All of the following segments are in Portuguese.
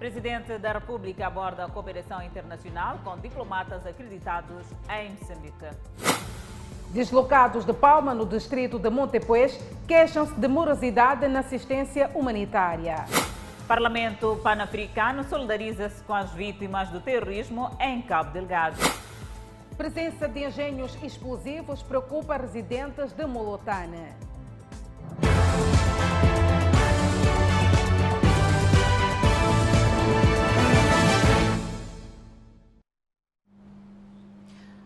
Presidente da República aborda a cooperação internacional com diplomatas acreditados em Moçambique. Deslocados de Palma, no distrito de Montepuez, queixam-se de morosidade na assistência humanitária. Parlamento Pan-Africano solidariza-se com as vítimas do terrorismo em Cabo Delgado. Presença de engenhos explosivos preocupa residentes de Molotane.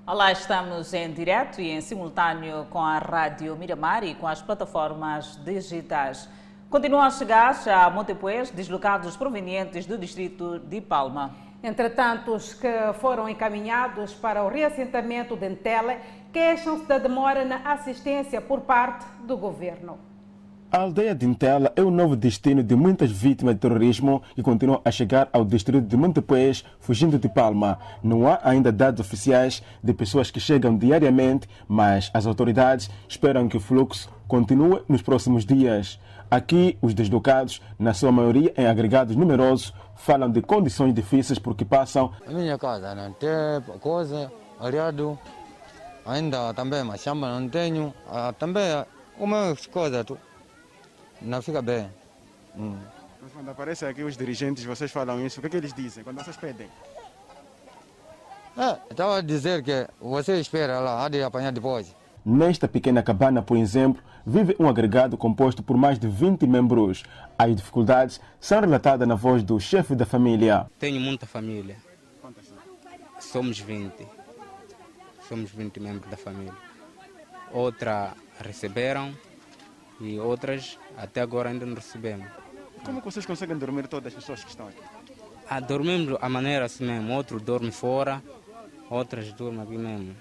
Olá, estamos em direto e em simultâneo com a Rádio Miramar e com as plataformas digitais. Continuam a chegar a Montepuez deslocados provenientes do distrito de Palma. Entretanto, os que foram encaminhados para o reassentamento de Entele queixam-se da demora na assistência por parte do governo. A aldeia de Intela é o novo destino de muitas vítimas de terrorismo que continuam a chegar ao distrito de Montepuez, fugindo de Palma. Não há ainda dados oficiais de pessoas que chegam diariamente, mas as autoridades esperam que o fluxo continue nos próximos dias. Aqui, os deslocados, na sua maioria em agregados numerosos, falam de condições difíceis porque passam. A minha casa não tem coisa, areado, ainda também, mas chama não tenho, ah, também umas coisas não fica bem. Hum. Mas quando aparecem aqui os dirigentes, vocês falam isso, o que, é que eles dizem quando vocês pedem? É, estava a dizer que você espera lá, há de apanhar depois. Nesta pequena cabana, por exemplo, vive um agregado composto por mais de 20 membros. As dificuldades são relatadas na voz do chefe da família. Tenho muita família. Somos 20. Somos 20 membros da família. Outra receberam e outras até agora ainda não recebemos. Como vocês conseguem dormir todas as pessoas que estão aqui? Ah, dormimos a maneira assim mesmo. Outro dorme fora, outras dormem aqui mesmo.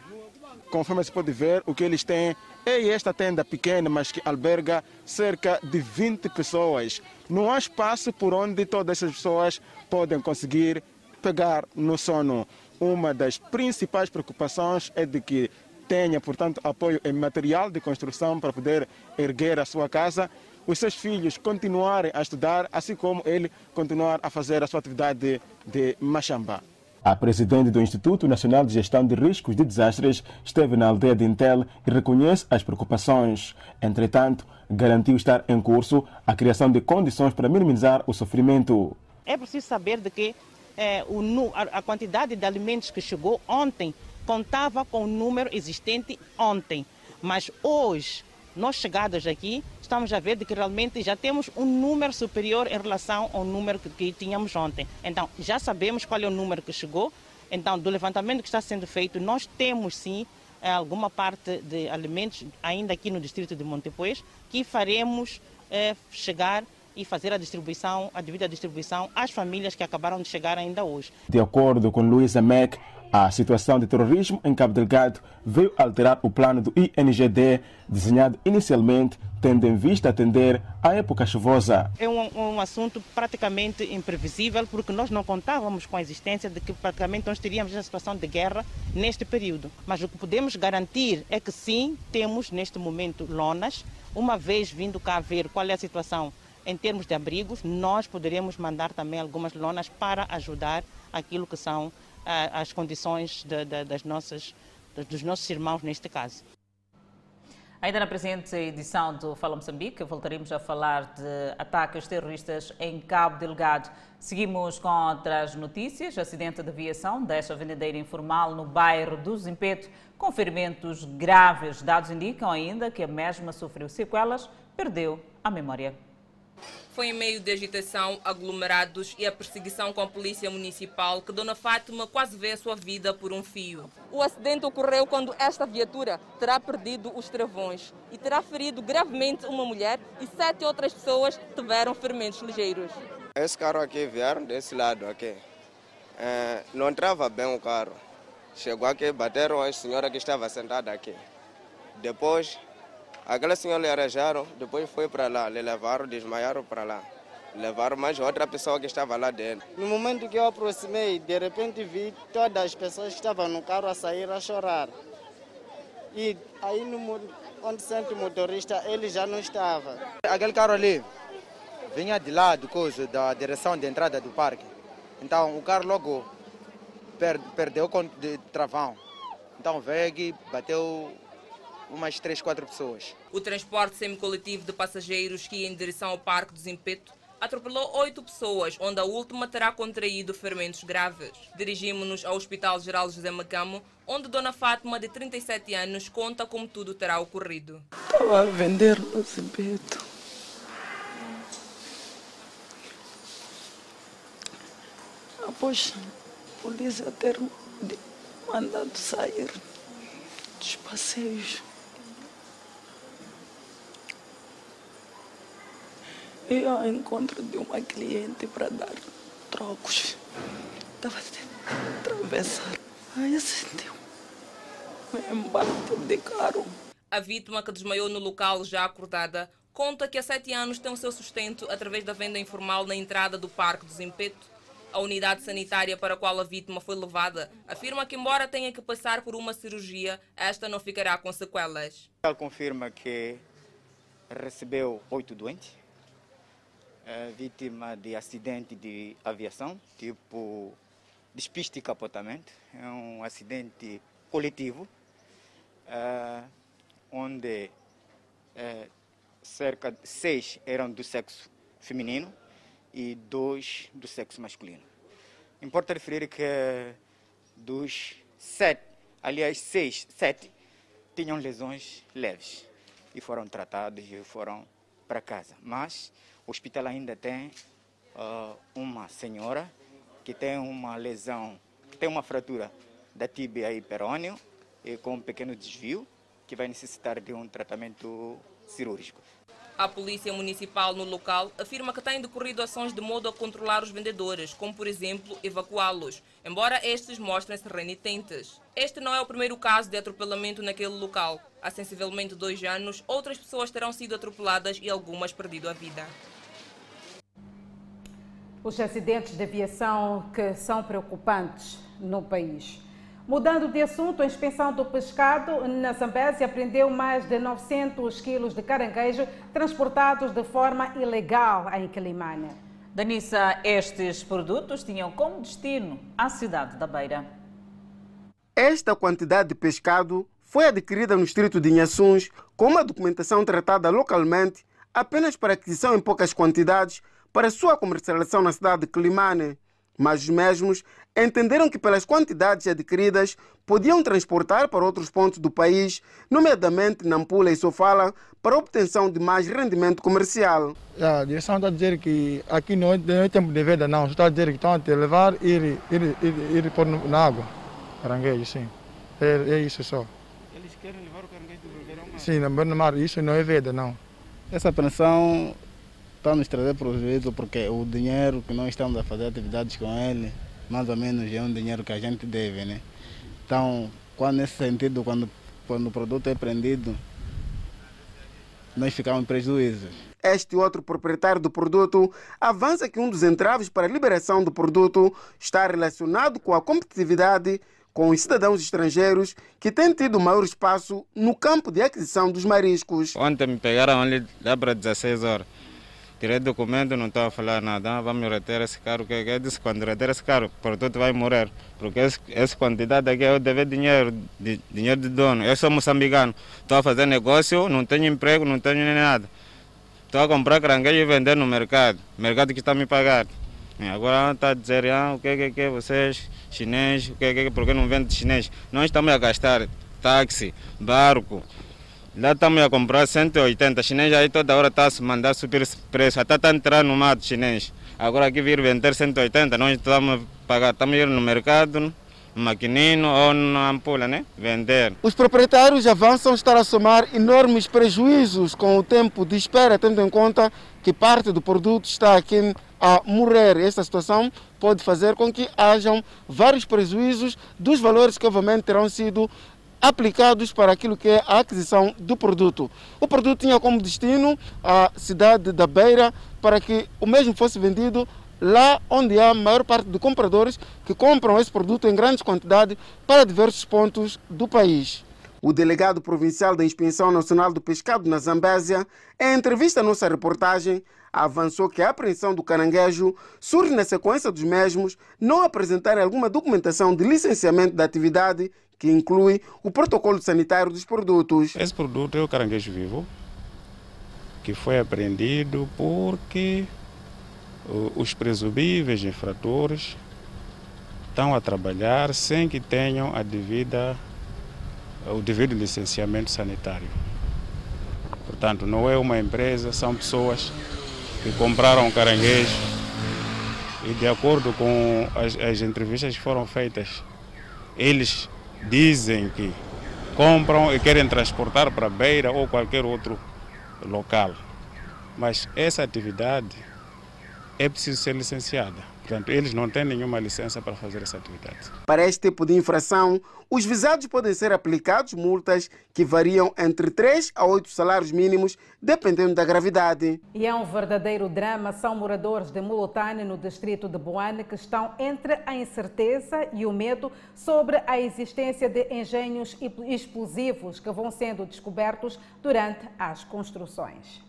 Conforme se pode ver, o que eles têm é esta tenda pequena, mas que alberga cerca de 20 pessoas. Não há espaço por onde todas essas pessoas podem conseguir pegar no sono. Uma das principais preocupações é de que tenha, portanto, apoio em material de construção para poder erguer a sua casa, os seus filhos continuarem a estudar, assim como ele continuar a fazer a sua atividade de, de machamba. A presidente do Instituto Nacional de Gestão de Riscos de Desastres esteve na aldeia de Intel e reconhece as preocupações. Entretanto, garantiu estar em curso a criação de condições para minimizar o sofrimento. É preciso saber de que é, o, a quantidade de alimentos que chegou ontem contava com o número existente ontem. Mas hoje, nós chegados aqui, estamos a ver de que realmente já temos um número superior em relação ao número que, que tínhamos ontem. Então, já sabemos qual é o número que chegou. Então, do levantamento que está sendo feito, nós temos sim eh, alguma parte de alimentos ainda aqui no distrito de Montepuez que faremos eh, chegar e fazer a distribuição, a devida distribuição às famílias que acabaram de chegar ainda hoje. De acordo com Luísa Mac, a situação de terrorismo em Cabo Delgado veio alterar o plano do INGD, desenhado inicialmente tendo em vista atender à época chuvosa. É um, um, assunto praticamente imprevisível, porque nós não contávamos com a existência de que praticamente nós teríamos uma situação de guerra neste período. Mas o que podemos garantir é que sim, temos neste momento lonas, uma vez vindo cá ver qual é a situação em termos de abrigos, nós poderemos mandar também algumas lonas para ajudar aquilo que são as condições de, de, das nossas, dos nossos irmãos neste caso. Ainda na presente edição do Fala Moçambique, voltaremos a falar de ataques terroristas em Cabo Delgado. Seguimos com outras notícias. Acidente de aviação desta vendedeira informal no bairro do Zimpeto, com ferimentos graves. Dados indicam ainda que a mesma sofreu sequelas, perdeu a memória foi em meio de agitação, aglomerados e a perseguição com a polícia municipal que Dona Fátima quase vê a sua vida por um fio. O acidente ocorreu quando esta viatura terá perdido os travões e terá ferido gravemente uma mulher e sete outras pessoas tiveram ferimentos ligeiros. Esse carro aqui vieram desse lado aqui. É, não entrava bem o carro. Chegou aqui, bateram a senhora que estava sentada aqui. Depois Aquela senhora lhe arranjaram, depois foi para lá, lhe levaram, desmaiaram para lá. Levaram mais outra pessoa que estava lá dentro. No momento que eu aproximei, de repente vi todas as pessoas que estavam no carro a sair a chorar. E aí, no, onde sente o motorista, ele já não estava. Aquele carro ali vinha de lá, do coisa, da direção de entrada do parque. Então o carro logo per, perdeu o de travão. Então veio aqui, bateu umas 3, 4 pessoas. O transporte semicoletivo de passageiros que ia em direção ao Parque do Zimpeto atropelou oito pessoas, onde a última terá contraído ferimentos graves. Dirigimos-nos ao Hospital Geral José Macamo, onde Dona Fátima, de 37 anos, conta como tudo terá ocorrido. Estava a vender no Zimpeto. Após a polícia ter mandado sair dos passeios, e ao encontro de uma cliente para dar trocos. Estava a atravessar. Aí eu senti um embate de carro. A vítima que desmaiou no local já acordada conta que há sete anos tem o seu sustento através da venda informal na entrada do Parque do Zimpeto. A unidade sanitária para a qual a vítima foi levada afirma que, embora tenha que passar por uma cirurgia, esta não ficará com sequelas. Ela confirma que recebeu oito doentes, é vítima de acidente de aviação, tipo despiste e capotamento. É um acidente coletivo, é, onde é, cerca de seis eram do sexo feminino e dois do sexo masculino. Importa referir que dos sete, aliás, seis, sete, tinham lesões leves e foram tratados e foram para casa. Mas o hospital ainda tem uh, uma senhora que tem uma lesão, que tem uma fratura da tíbia e perônio e com um pequeno desvio que vai necessitar de um tratamento cirúrgico. A Polícia Municipal no local afirma que têm decorrido ações de modo a controlar os vendedores, como por exemplo evacuá-los, embora estes mostrem-se renitentes. Este não é o primeiro caso de atropelamento naquele local. Há sensivelmente dois anos, outras pessoas terão sido atropeladas e algumas perdido a vida. Os acidentes de aviação que são preocupantes no país. Mudando de assunto, a inspeção do pescado na Zambésia apreendeu mais de 900 quilos de caranguejo transportados de forma ilegal em Quilimane. Danissa, estes produtos tinham como destino a cidade da Beira. Esta quantidade de pescado foi adquirida no distrito de Inhaçuns com uma documentação tratada localmente apenas para aquisição em poucas quantidades para sua comercialização na cidade de Quilimane mas os mesmos entenderam que, pelas quantidades adquiridas, podiam transportar para outros pontos do país, nomeadamente Nampula e Sofala, para obtenção de mais rendimento comercial. A direção está a dizer que aqui não é, não é tempo de venda, não. Está a dizer que estão a te levar e ir, ir, ir, ir pôr na água. Caranguejo, sim. É, é, isso só. Eles querem levar o caranguejo do verão? Sim, no mar. Isso não é venda, não. Essa apreensão está nos trazer prejuízo porque o dinheiro que nós estamos a fazer atividades com ele, mais ou menos é um dinheiro que a gente deve, né? Então, quando nesse sentido, quando, quando o produto é prendido, nós ficamos em prejuízo. Este outro proprietário do produto avança que um dos entraves para a liberação do produto está relacionado com a competitividade com os cidadãos estrangeiros que têm tido maior espaço no campo de aquisição dos mariscos. Ontem me pegaram ali lá para 16 horas tirei documento, não estava a falar nada, ah, vamos reter esse carro, que eu disse, quando reter esse carro, o produto vai morrer, porque esse, essa quantidade aqui eu devo dinheiro, de, dinheiro de dono, eu sou moçambicano, estou a fazer negócio, não tenho emprego, não tenho nem nada, estou a comprar caranguejo e vender no mercado, mercado que está me pagando. Agora está a dizer, ah, o que é que é vocês, chinês, o que é que porque não vende chinês? Nós estamos a gastar táxi, barco, Lá estamos a comprar 180. Chinês aí toda hora está a mandar subir preço. Até está a entrar no mato chinês. Agora aqui vir vender 180, nós estamos a pagar. Estamos a ir no mercado, no maquinino ou na ampula, né? Vender. Os proprietários avançam estar a somar enormes prejuízos com o tempo de espera, tendo em conta que parte do produto está aqui a morrer. Esta situação pode fazer com que hajam vários prejuízos dos valores que obviamente terão sido aplicados para aquilo que é a aquisição do produto. O produto tinha como destino a cidade da Beira para que o mesmo fosse vendido lá onde há a maior parte de compradores que compram esse produto em grandes quantidades para diversos pontos do país. O delegado provincial da Inspeção Nacional do Pescado na Zambésia, em entrevista à nossa reportagem, avançou que a apreensão do caranguejo surge na sequência dos mesmos não apresentarem alguma documentação de licenciamento da atividade que inclui o protocolo sanitário dos produtos. Esse produto é o caranguejo vivo, que foi apreendido porque os presumíveis infratores estão a trabalhar sem que tenham a devida, o devido licenciamento sanitário. Portanto, não é uma empresa, são pessoas que compraram caranguejo e, de acordo com as, as entrevistas que foram feitas, eles dizem que compram e querem transportar para Beira ou qualquer outro local. Mas essa atividade é preciso ser licenciada. Portanto, eles não têm nenhuma licença para fazer essa atividade. Para este tipo de infração, os visados podem ser aplicados multas que variam entre 3 a 8 salários mínimos, dependendo da gravidade. E é um verdadeiro drama. São moradores de Mulotane, no distrito de Boane, que estão entre a incerteza e o medo sobre a existência de engenhos explosivos que vão sendo descobertos durante as construções.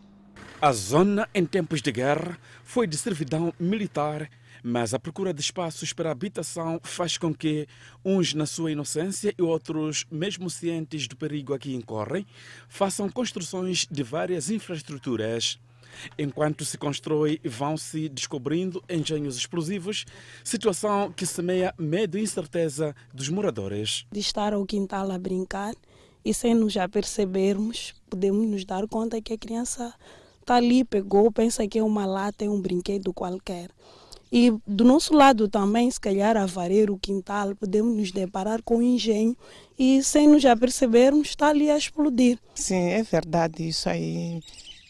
A zona, em tempos de guerra, foi de servidão militar mas a procura de espaços para habitação faz com que uns, na sua inocência, e outros, mesmo cientes do perigo a que incorrem, façam construções de várias infraestruturas. Enquanto se constrói, vão-se descobrindo engenhos explosivos, situação que semeia medo e incerteza dos moradores. De estar ao quintal a brincar e sem nos apercebermos, podemos nos dar conta que a criança está ali, pegou, pensa que é uma lata, é um brinquedo qualquer. E do nosso lado também, se calhar, a varer o quintal, podemos nos deparar com um engenho e, sem nos apercebermos, está ali a explodir. Sim, é verdade isso aí.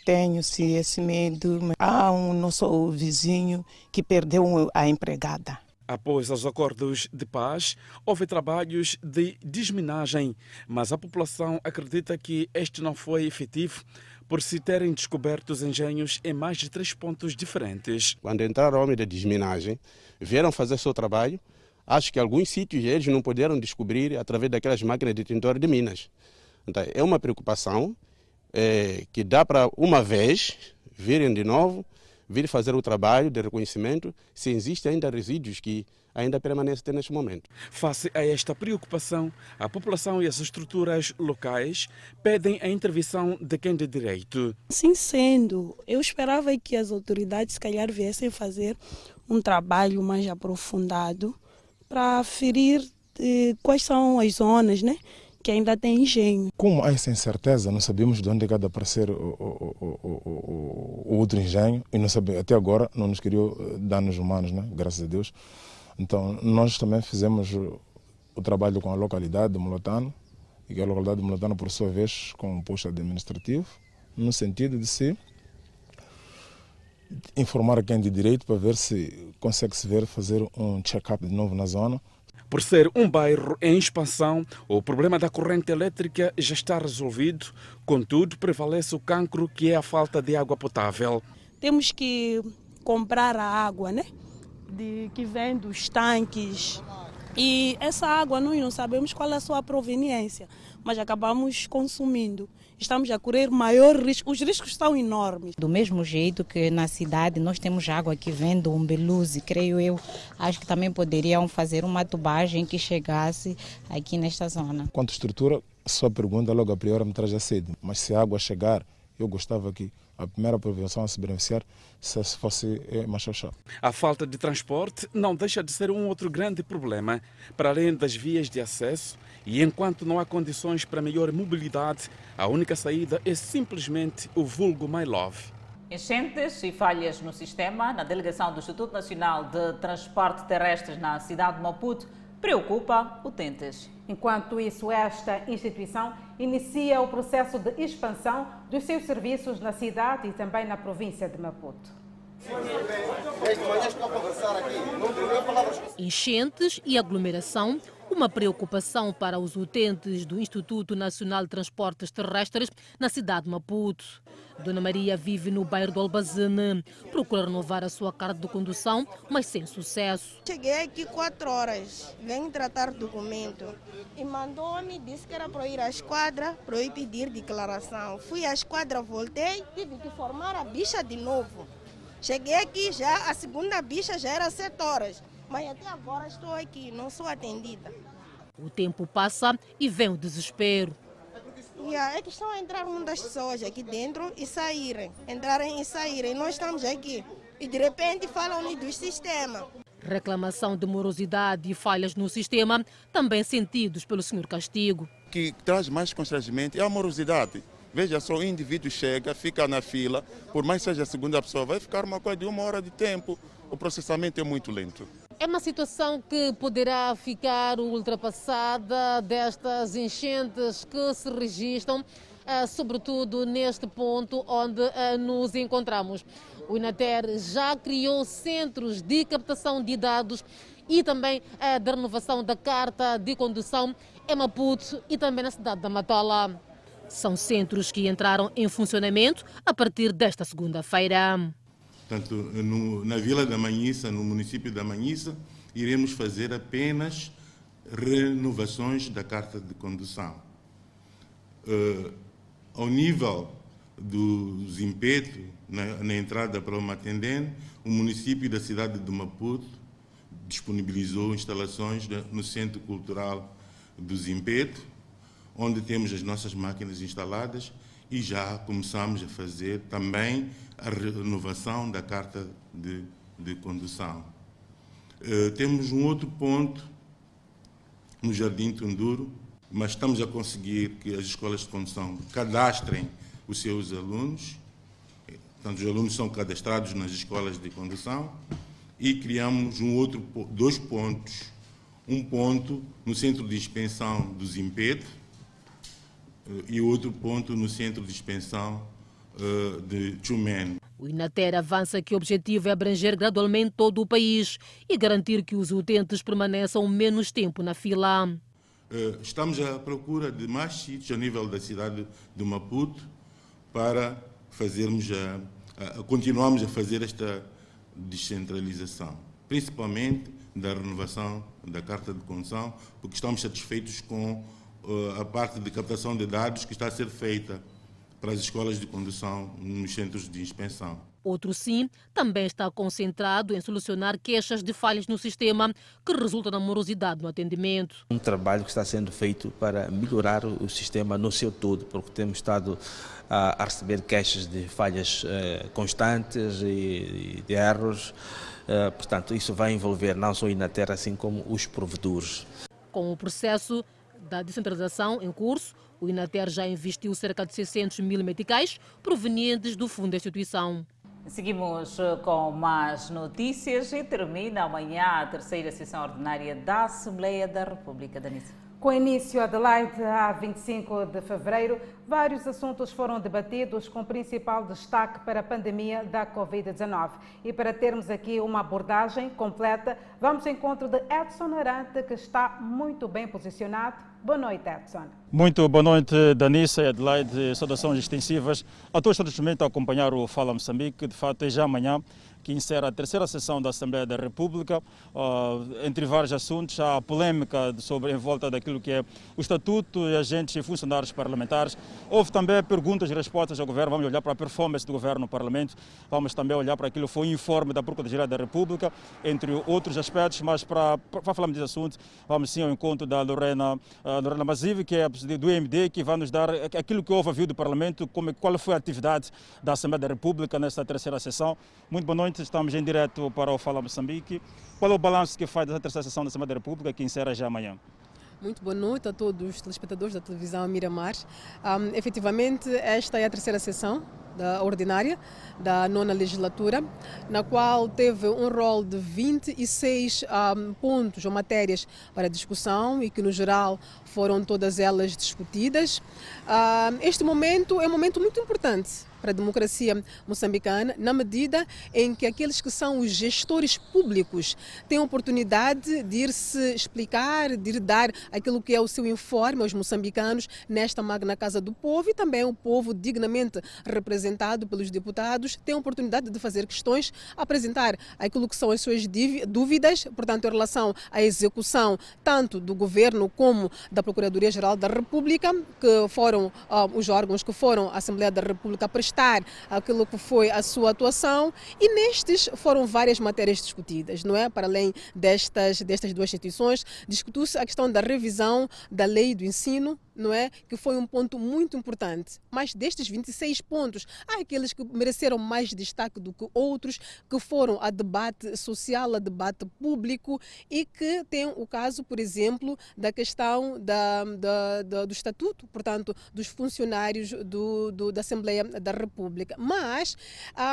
Tenho-se esse medo. Há um nosso vizinho que perdeu a empregada. Após os acordos de paz, houve trabalhos de desminagem, mas a população acredita que este não foi efetivo por se terem descoberto os engenhos em mais de três pontos diferentes. Quando entraram homens de desminagem, vieram fazer seu trabalho. Acho que alguns sítios eles não puderam descobrir através daquelas máquinas de tintor de minas. Então, é uma preocupação é, que dá para, uma vez, virem de novo, vir fazer o trabalho de reconhecimento se existem ainda resíduos que ainda permanece neste momento. Face a esta preocupação, a população e as estruturas locais pedem a intervenção de quem de direito. Sim, sendo, eu esperava que as autoridades, se calhar, viessem fazer um trabalho mais aprofundado para ferir eh, quais são as zonas, né? que ainda tem engenho. Como há essa incerteza, não sabemos de onde é que aparecer o, o, o, o, outro engenho e não sabe, até agora não nos criou eh, danos humanos, né? graças a Deus. Então, nós também fizemos o trabalho com a localidade de Molotano, e a localidade de Molotano, por sua vez, com um posto administrativo, no sentido de se informar quem de direito para ver se consegue se ver fazer um check-up de novo na zona. Por ser um bairro em expansão, o problema da corrente elétrica já está resolvido, contudo, prevalece o cancro que é a falta de água potável. Temos que comprar a água, né? de, que vem dos tanques. E essa água nós não sabemos qual é a sua proveniência, mas acabamos consumindo. Estamos a correr maior risco, os riscos são enormes. Do mesmo jeito que na cidade nós temos água que vem do Umbeluzi, creio eu, acho que também poderiam fazer uma tubagem que chegasse aqui nesta zona. Quanto à estrutura, sua pergunta logo a priori me traz a sede, mas se a água chegar, eu gostava que a primeira prevenção a se beneficiar se fosse é, Machachá. A falta de transporte não deixa de ser um outro grande problema, para além das vias de acesso, e enquanto não há condições para melhor mobilidade, a única saída é simplesmente o vulgo My Love. Enchentes e falhas no sistema na delegação do Instituto Nacional de Transporte Terrestre na cidade de Maputo preocupa utentes. Enquanto isso, esta instituição inicia o processo de expansão dos seus serviços na cidade e também na província de Maputo. Enchentes e aglomeração, uma preocupação para os utentes do Instituto Nacional de Transportes Terrestres na cidade de Maputo. Dona Maria vive no bairro do Albazine. Procura renovar a sua carta de condução, mas sem sucesso. Cheguei aqui quatro horas, venho tratar documento e mandou-me, disse que era para ir à esquadra, para eu pedir declaração. Fui à esquadra, voltei, tive que formar a bicha de novo. Cheguei aqui já, a segunda bicha já era sete horas, mas até agora estou aqui, não sou atendida. O tempo passa e vem o desespero. Yeah, é que estão a entrar muitas pessoas aqui dentro e saírem, entrarem e saírem. Nós estamos aqui e de repente falam do sistema. Reclamação de morosidade e falhas no sistema também sentidos pelo senhor Castigo. O que traz mais constrangimento é a morosidade. Veja só, o indivíduo chega, fica na fila, por mais seja a segunda pessoa, vai ficar uma coisa de uma hora de tempo. O processamento é muito lento. É uma situação que poderá ficar ultrapassada destas enchentes que se registram, eh, sobretudo neste ponto onde eh, nos encontramos. O Inater já criou centros de captação de dados e também eh, da renovação da carta de condução em Maputo e também na cidade da Matola. São centros que entraram em funcionamento a partir desta segunda-feira. Portanto, no, na Vila da Manhissa, no município da Manhissa, iremos fazer apenas renovações da carta de condução. Uh, ao nível do Zimpeto, na, na, entrada para o Matendene, o município da cidade de Maputo disponibilizou instalações no Centro Cultural do Zimpeto, onde temos as nossas máquinas instaladas e já começamos a fazer também a renovação da carta de, de condução. Uh, temos um outro ponto no Jardim Tunduro, mas estamos a conseguir que as escolas de condução cadastrem os seus alunos. Portanto, os alunos são cadastrados nas escolas de condução e criamos um outro, dois pontos. Um ponto no centro de expensão do Zimpeto uh, e outro ponto no centro de expensão uh, de Chumen. O Inater avança que o objetivo é abranger gradualmente todo o país e garantir que os utentes permaneçam menos tempo na fila. Uh, estamos à procura de mais sítios a nível da cidade de Maputo para fazermos a, a, a continuarmos a fazer esta descentralização, principalmente da renovação da carta de condução, porque estamos satisfeitos com uh, a parte de captação de dados que está a ser feita para as escolas de condução nos centros de inspeção. Outro sim também está concentrado em solucionar queixas de falhas no sistema que resultam na morosidade no atendimento. Um trabalho que está sendo feito para melhorar o sistema no seu todo, porque temos estado a, receber queixas de falhas eh, constantes e, de erros. Eh, portanto, isso vai envolver não só a Inater, assim como os provedores. Com o processo da descentralização em curso, o Inater já investiu cerca de 600 mil meticais provenientes do fundo da instituição. Seguimos eh, com mais notícias e termina amanhã a terceira sessão ordinária da Assembleia da República. Danisa. Com início Adelaide a 25 de fevereiro, vários assuntos foram debatidos com principal destaque para a pandemia da Covid-19. E para termos aqui uma abordagem completa, vamos ao encontro de Edson Arante, que está muito bem posicionado. Boa noite, Edson. Muito boa noite, Danissa e Adelaide. Saudações extensivas a todos estão a acompanhar o Fala Moçambique. De fato, é já amanhã que encerra a terceira sessão da Assembleia da República. Uh, entre vários assuntos, há polêmica sobre, em volta daquilo que é o Estatuto e agentes e funcionários parlamentares. Houve também perguntas e respostas ao governo. Vamos olhar para a performance do governo no Parlamento. Vamos também olhar para aquilo que foi o informe da Procuradoria da República, entre outros aspectos. Mas para, para falarmos desse assunto, vamos sim ao encontro da Lorena, uh, Lorena Mazive, que é do MD, que vai nos dar aquilo que houve a vir do Parlamento, como, qual foi a atividade da Assembleia da República nesta terceira sessão. Muito boa noite estamos em direto para o Fala Moçambique. Qual é o balanço que faz dessa terceira sessão da Assembleia da República que encerra já amanhã? Muito boa noite a todos os telespectadores da televisão Miramar. Um, efetivamente, esta é a terceira sessão da ordinária da nona legislatura, na qual teve um rol de 26 um, pontos ou matérias para discussão e que, no geral, foram todas elas discutidas. Um, este momento é um momento muito importante para a democracia moçambicana, na medida em que aqueles que são os gestores públicos têm a oportunidade de ir se explicar, de ir dar aquilo que é o seu informe aos moçambicanos nesta magna casa do povo. E também o povo dignamente representado pelos deputados tem a oportunidade de fazer questões, apresentar aquilo que são as suas dúvidas, portanto, em relação à execução tanto do governo como da Procuradoria-Geral da República, que foram uh, os órgãos que foram à Assembleia da República prestar aquilo que foi a sua atuação e nestes foram várias matérias discutidas, não é? Para além destas, destas duas instituições, discutiu-se a questão da revisão da lei do ensino, não é? Que foi um ponto muito importante. Mas destes 26 pontos, há aqueles que mereceram mais destaque do que outros, que foram a debate social, a debate público e que tem o caso, por exemplo, da questão da, da, da do estatuto, portanto, dos funcionários do, do, da Assembleia da República. Mas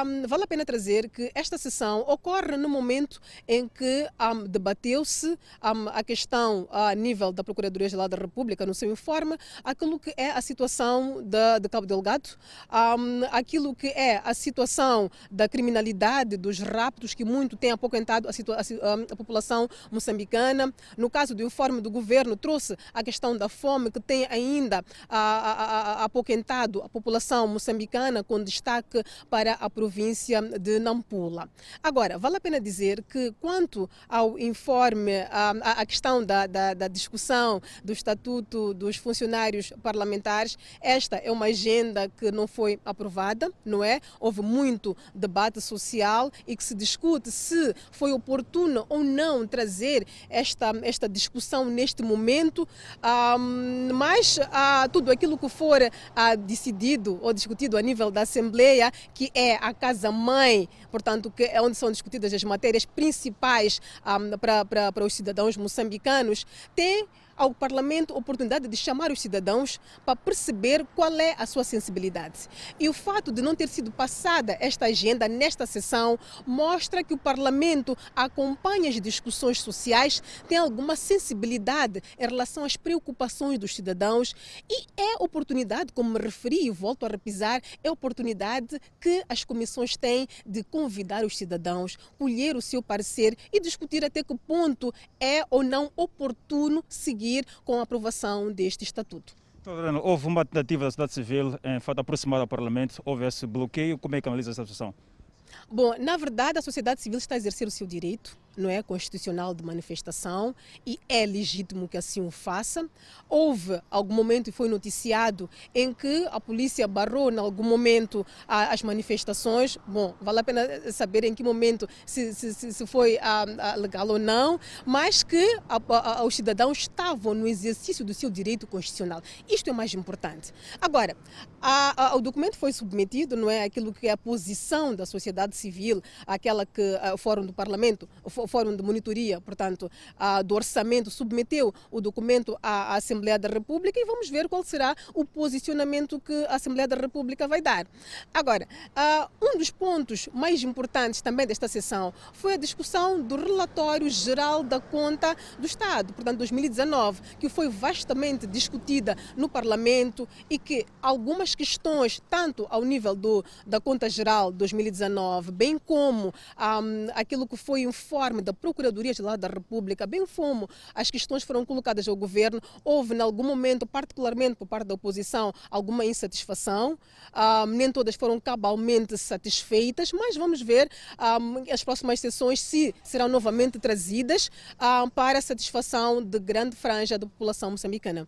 um, vale a pena trazer que esta sessão ocorre no momento em que um, debateu-se a questão a nível da Procuradoria-Geral da República, no seu informe, aquilo que é a situação de, de Cabo Delgado, aquilo que é a situação da criminalidade, dos raptos que muito tem apoquentado a, a, a, população moçambicana. No caso do informe do governo, trouxe a questão da fome que tem ainda apoquentado a população moçambicana, com destaque para a província de Nampula. Agora, vale a pena dizer que quanto ao informe, a questão da, da, da discussão do Estatuto dos Funcionários parlamentares. Esta é uma agenda que não foi aprovada, não é? Houve muito debate social e que se discute se foi oportuno ou não trazer esta, esta discussão neste momento, um, mas uh, tudo aquilo que for uh, decidido ou discutido a nível da Assembleia, que é a casa-mãe, portanto, que é onde são discutidas as matérias principais um, para, para, para os cidadãos moçambicanos, tem ao Parlamento oportunidade de chamar os cidadãos para perceber qual é a sua sensibilidade. E o fato de não ter sido passada esta agenda nesta sessão mostra que o Parlamento acompanha as discussões sociais, tem alguma sensibilidade em relação às preocupações dos cidadãos e é oportunidade, como me referi e volto a repisar, é oportunidade que as comissões têm de convidar os cidadãos, colher o seu parecer e discutir até que ponto é ou não oportuno seguir seguir com a aprovação deste estatuto. Houve uma tentativa da sociedade civil em fato aproximar ao Parlamento, houve esse bloqueio. Como é que analisa essa situação? Bom, na verdade, a sociedade civil está a exercer o seu direito não é constitucional de manifestação e é legítimo que assim o faça. Houve algum momento e foi noticiado em que a polícia barrou em algum momento as manifestações. Bom, vale a pena saber em que momento se, se, se foi a, a legal ou não, mas que a, a, os cidadãos estavam no exercício do seu direito constitucional. Isto é mais importante. Agora, o documento foi submetido, não é aquilo que é a posição da sociedade civil, aquela que o Fórum do Parlamento, o Fórum de Monitoria, portanto, do orçamento, submeteu o documento à Assembleia da República e vamos ver qual será o posicionamento que a Assembleia da República vai dar. Agora, um dos pontos mais importantes também desta sessão foi a discussão do relatório geral da conta do Estado, portanto, 2019, que foi vastamente discutida no Parlamento e que algumas questões, tanto ao nível do, da conta geral 2019, bem como um, aquilo que foi o informe da Procuradoria-Geral da República, bem como as questões foram colocadas ao governo, houve, em algum momento, particularmente por parte da oposição, alguma insatisfação. Ah, nem todas foram cabalmente satisfeitas, mas vamos ver ah, as próximas sessões se serão novamente trazidas ah, para a satisfação de grande franja da população moçambicana.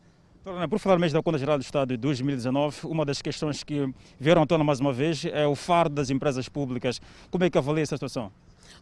Por falar mesmo da Conta Geral do Estado de 2019, uma das questões que vieram à tona mais uma vez é o fardo das empresas públicas. Como é que avalia essa situação?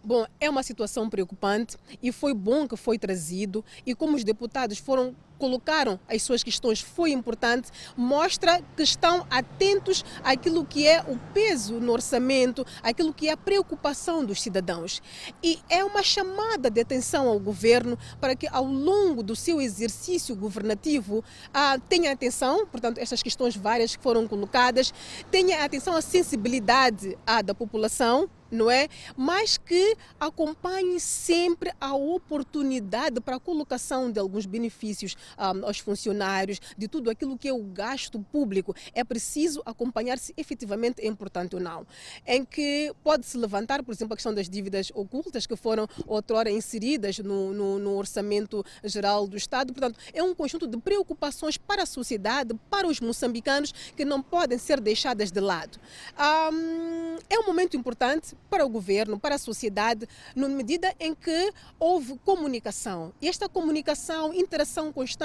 Bom, é uma situação preocupante e foi bom que foi trazido e como os deputados foram colocaram as suas questões foi importante, mostra que estão atentos àquilo que é o peso no orçamento, aquilo que é a preocupação dos cidadãos. E é uma chamada de atenção ao governo para que ao longo do seu exercício governativo ah, tenha atenção, portanto, estas questões várias que foram colocadas, tenha atenção à sensibilidade ah, da população, não é? Mas que acompanhe sempre a oportunidade para a colocação de alguns benefícios um, aos funcionários, de tudo aquilo que é o gasto público. É preciso acompanhar se efetivamente é importante ou não. Em que pode-se levantar, por exemplo, a questão das dívidas ocultas que foram outrora inseridas no, no, no Orçamento Geral do Estado. Portanto, é um conjunto de preocupações para a sociedade, para os moçambicanos, que não podem ser deixadas de lado. Um, é um momento importante para o governo, para a sociedade, na medida em que houve comunicação. E esta comunicação, interação constante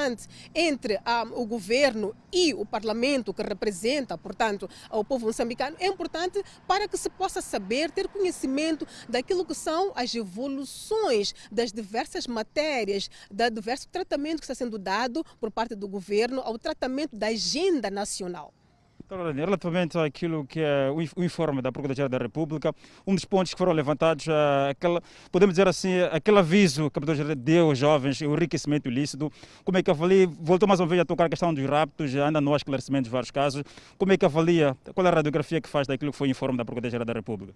entre um, o governo e o parlamento, que representa, portanto, o povo moçambicano, é importante para que se possa saber, ter conhecimento daquilo que são as evoluções das diversas matérias, da diverso tratamento que está sendo dado por parte do governo ao tratamento da agenda nacional. Relativamente àquilo que é o informe da Procuradoria da República, um dos pontos que foram levantados, é aquela, podemos dizer assim, aquele aviso que a Procuradoria deu aos jovens, o enriquecimento ilícito, como é que avalia, voltou mais uma vez a tocar a questão dos raptos, ainda não há esclarecimento de vários casos, como é que avalia, qual é a radiografia que faz daquilo que foi o informe da Procuradoria da República?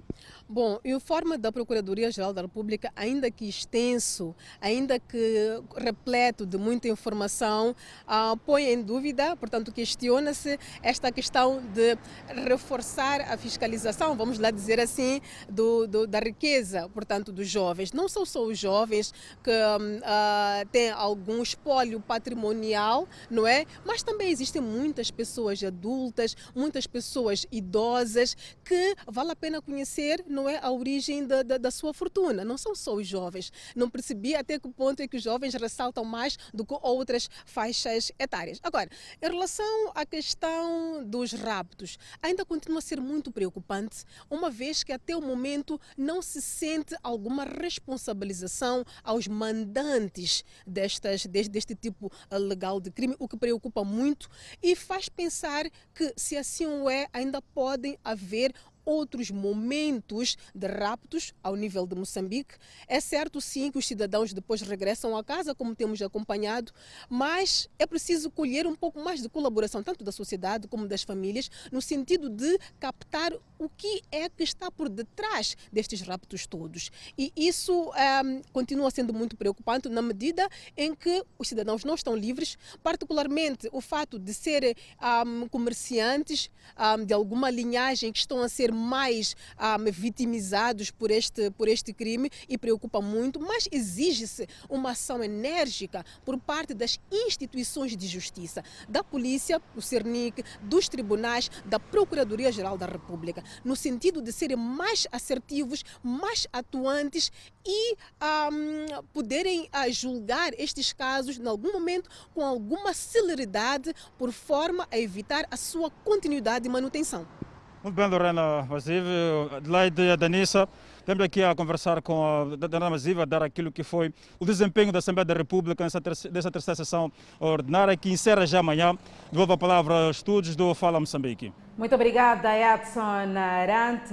Bom, o informe da Procuradoria-Geral da República, ainda que extenso, ainda que repleto de muita informação, uh, põe em dúvida, portanto, questiona-se esta questão questão de reforçar a fiscalização, vamos lá dizer assim, do, do da riqueza, portanto, dos jovens. Não são só os jovens que uh, têm algum espólio patrimonial, não é? Mas também existem muitas pessoas adultas, muitas pessoas idosas que vale a pena conhecer, não é, a origem da, da, da sua fortuna. Não são só os jovens. Não percebi até que ponto é que os jovens ressaltam mais do que outras faixas etárias. Agora, em relação à questão dos os raptos ainda continua a ser muito preocupante, uma vez que até o momento não se sente alguma responsabilização aos mandantes destas, deste, deste tipo eh, legal de crime, o que preocupa muito e faz pensar que, se assim o é, ainda podem haver outros momentos de raptos ao nível de Moçambique. É certo, sim, que os cidadãos depois regressam a casa, como temos acompanhado, mas é preciso colher um pouco mais de colaboração, tanto da sociedade como das famílias, no sentido de captar o que é que está por detrás destes raptos todos. E isso um, ehm, continua sendo muito preocupante na medida em que os cidadãos não estão livres, particularmente o fato de serem um, ehm, comerciantes um, ehm, de alguma linhagem que estão a ser mais um, vitimizados por este, por este crime e preocupa muito, mas exige-se uma ação enérgica por parte das instituições de justiça, da polícia, do CERNIC, dos tribunais, da Procuradoria-Geral da República, no sentido de serem mais assertivos, mais atuantes e um, poderem uh, julgar estes casos em algum momento com alguma celeridade por forma a evitar a sua continuidade e manutenção. Muito bem, Lorena Maziv, Adelaide e Danissa. Estamos aqui a conversar com a Lorena a dar aquilo que foi o desempenho da Assembleia da República nessa terceira, terceira sessão ordinária, que encerra já amanhã. Devolvo a palavra aos estudos do Fala Moçambique. Muito obrigada, Edson Arante.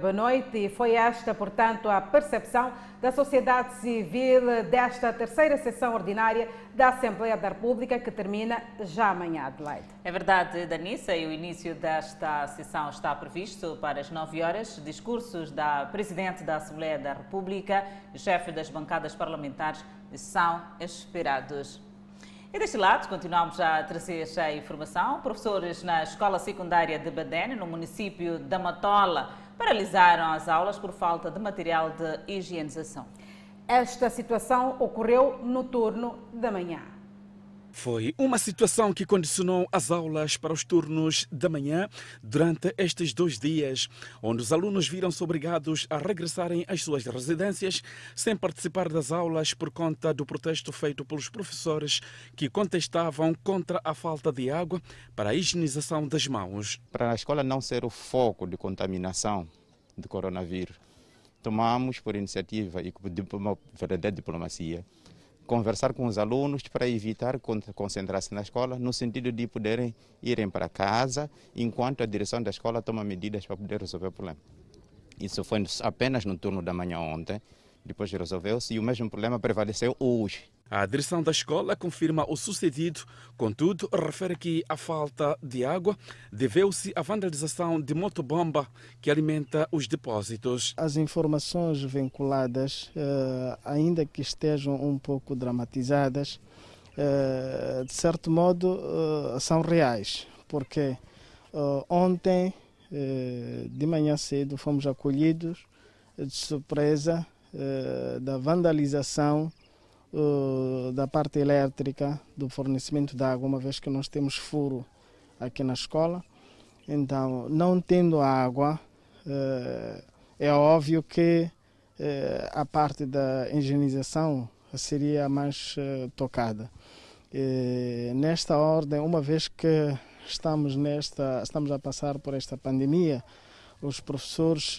Boa noite. E foi esta, portanto, a percepção da sociedade civil desta terceira sessão ordinária da Assembleia da República, que termina já amanhã, Adelaide. É verdade, Danissa, e o início desta sessão está previsto para as 9 horas. Discursos da Presidente da Assembleia da República e chefe das bancadas parlamentares são esperados. E deste lado, continuamos a trazer a informação. Professores na Escola Secundária de Badene, no município da Matola, paralisaram as aulas por falta de material de higienização. Esta situação ocorreu no turno da manhã. Foi uma situação que condicionou as aulas para os turnos da manhã durante estes dois dias, onde os alunos viram-se obrigados a regressarem às suas residências sem participar das aulas por conta do protesto feito pelos professores que contestavam contra a falta de água para a higienização das mãos. Para a escola não ser o foco de contaminação de coronavírus, tomamos por iniciativa e por verdadeira diplomacia conversar com os alunos para evitar concentrar-se na escola, no sentido de poderem irem para casa, enquanto a direção da escola toma medidas para poder resolver o problema. Isso foi apenas no turno da manhã ontem, depois resolveu-se e o mesmo problema prevaleceu hoje. A direção da escola confirma o sucedido, contudo, refere que a falta de água deveu-se à vandalização de motobomba que alimenta os depósitos. As informações vinculadas, eh, ainda que estejam um pouco dramatizadas, eh, de certo modo, eh, são reais, porque ontem, de manhã cedo, fomos acolhidos de surpresa da vandalização da parte elétrica do fornecimento de água, uma vez que nós temos furo aqui na escola. Então, não tendo água, é óbvio que a parte da higienização seria mais tocada. E, nesta ordem, uma vez que estamos nesta, estamos a passar por esta pandemia, os professores,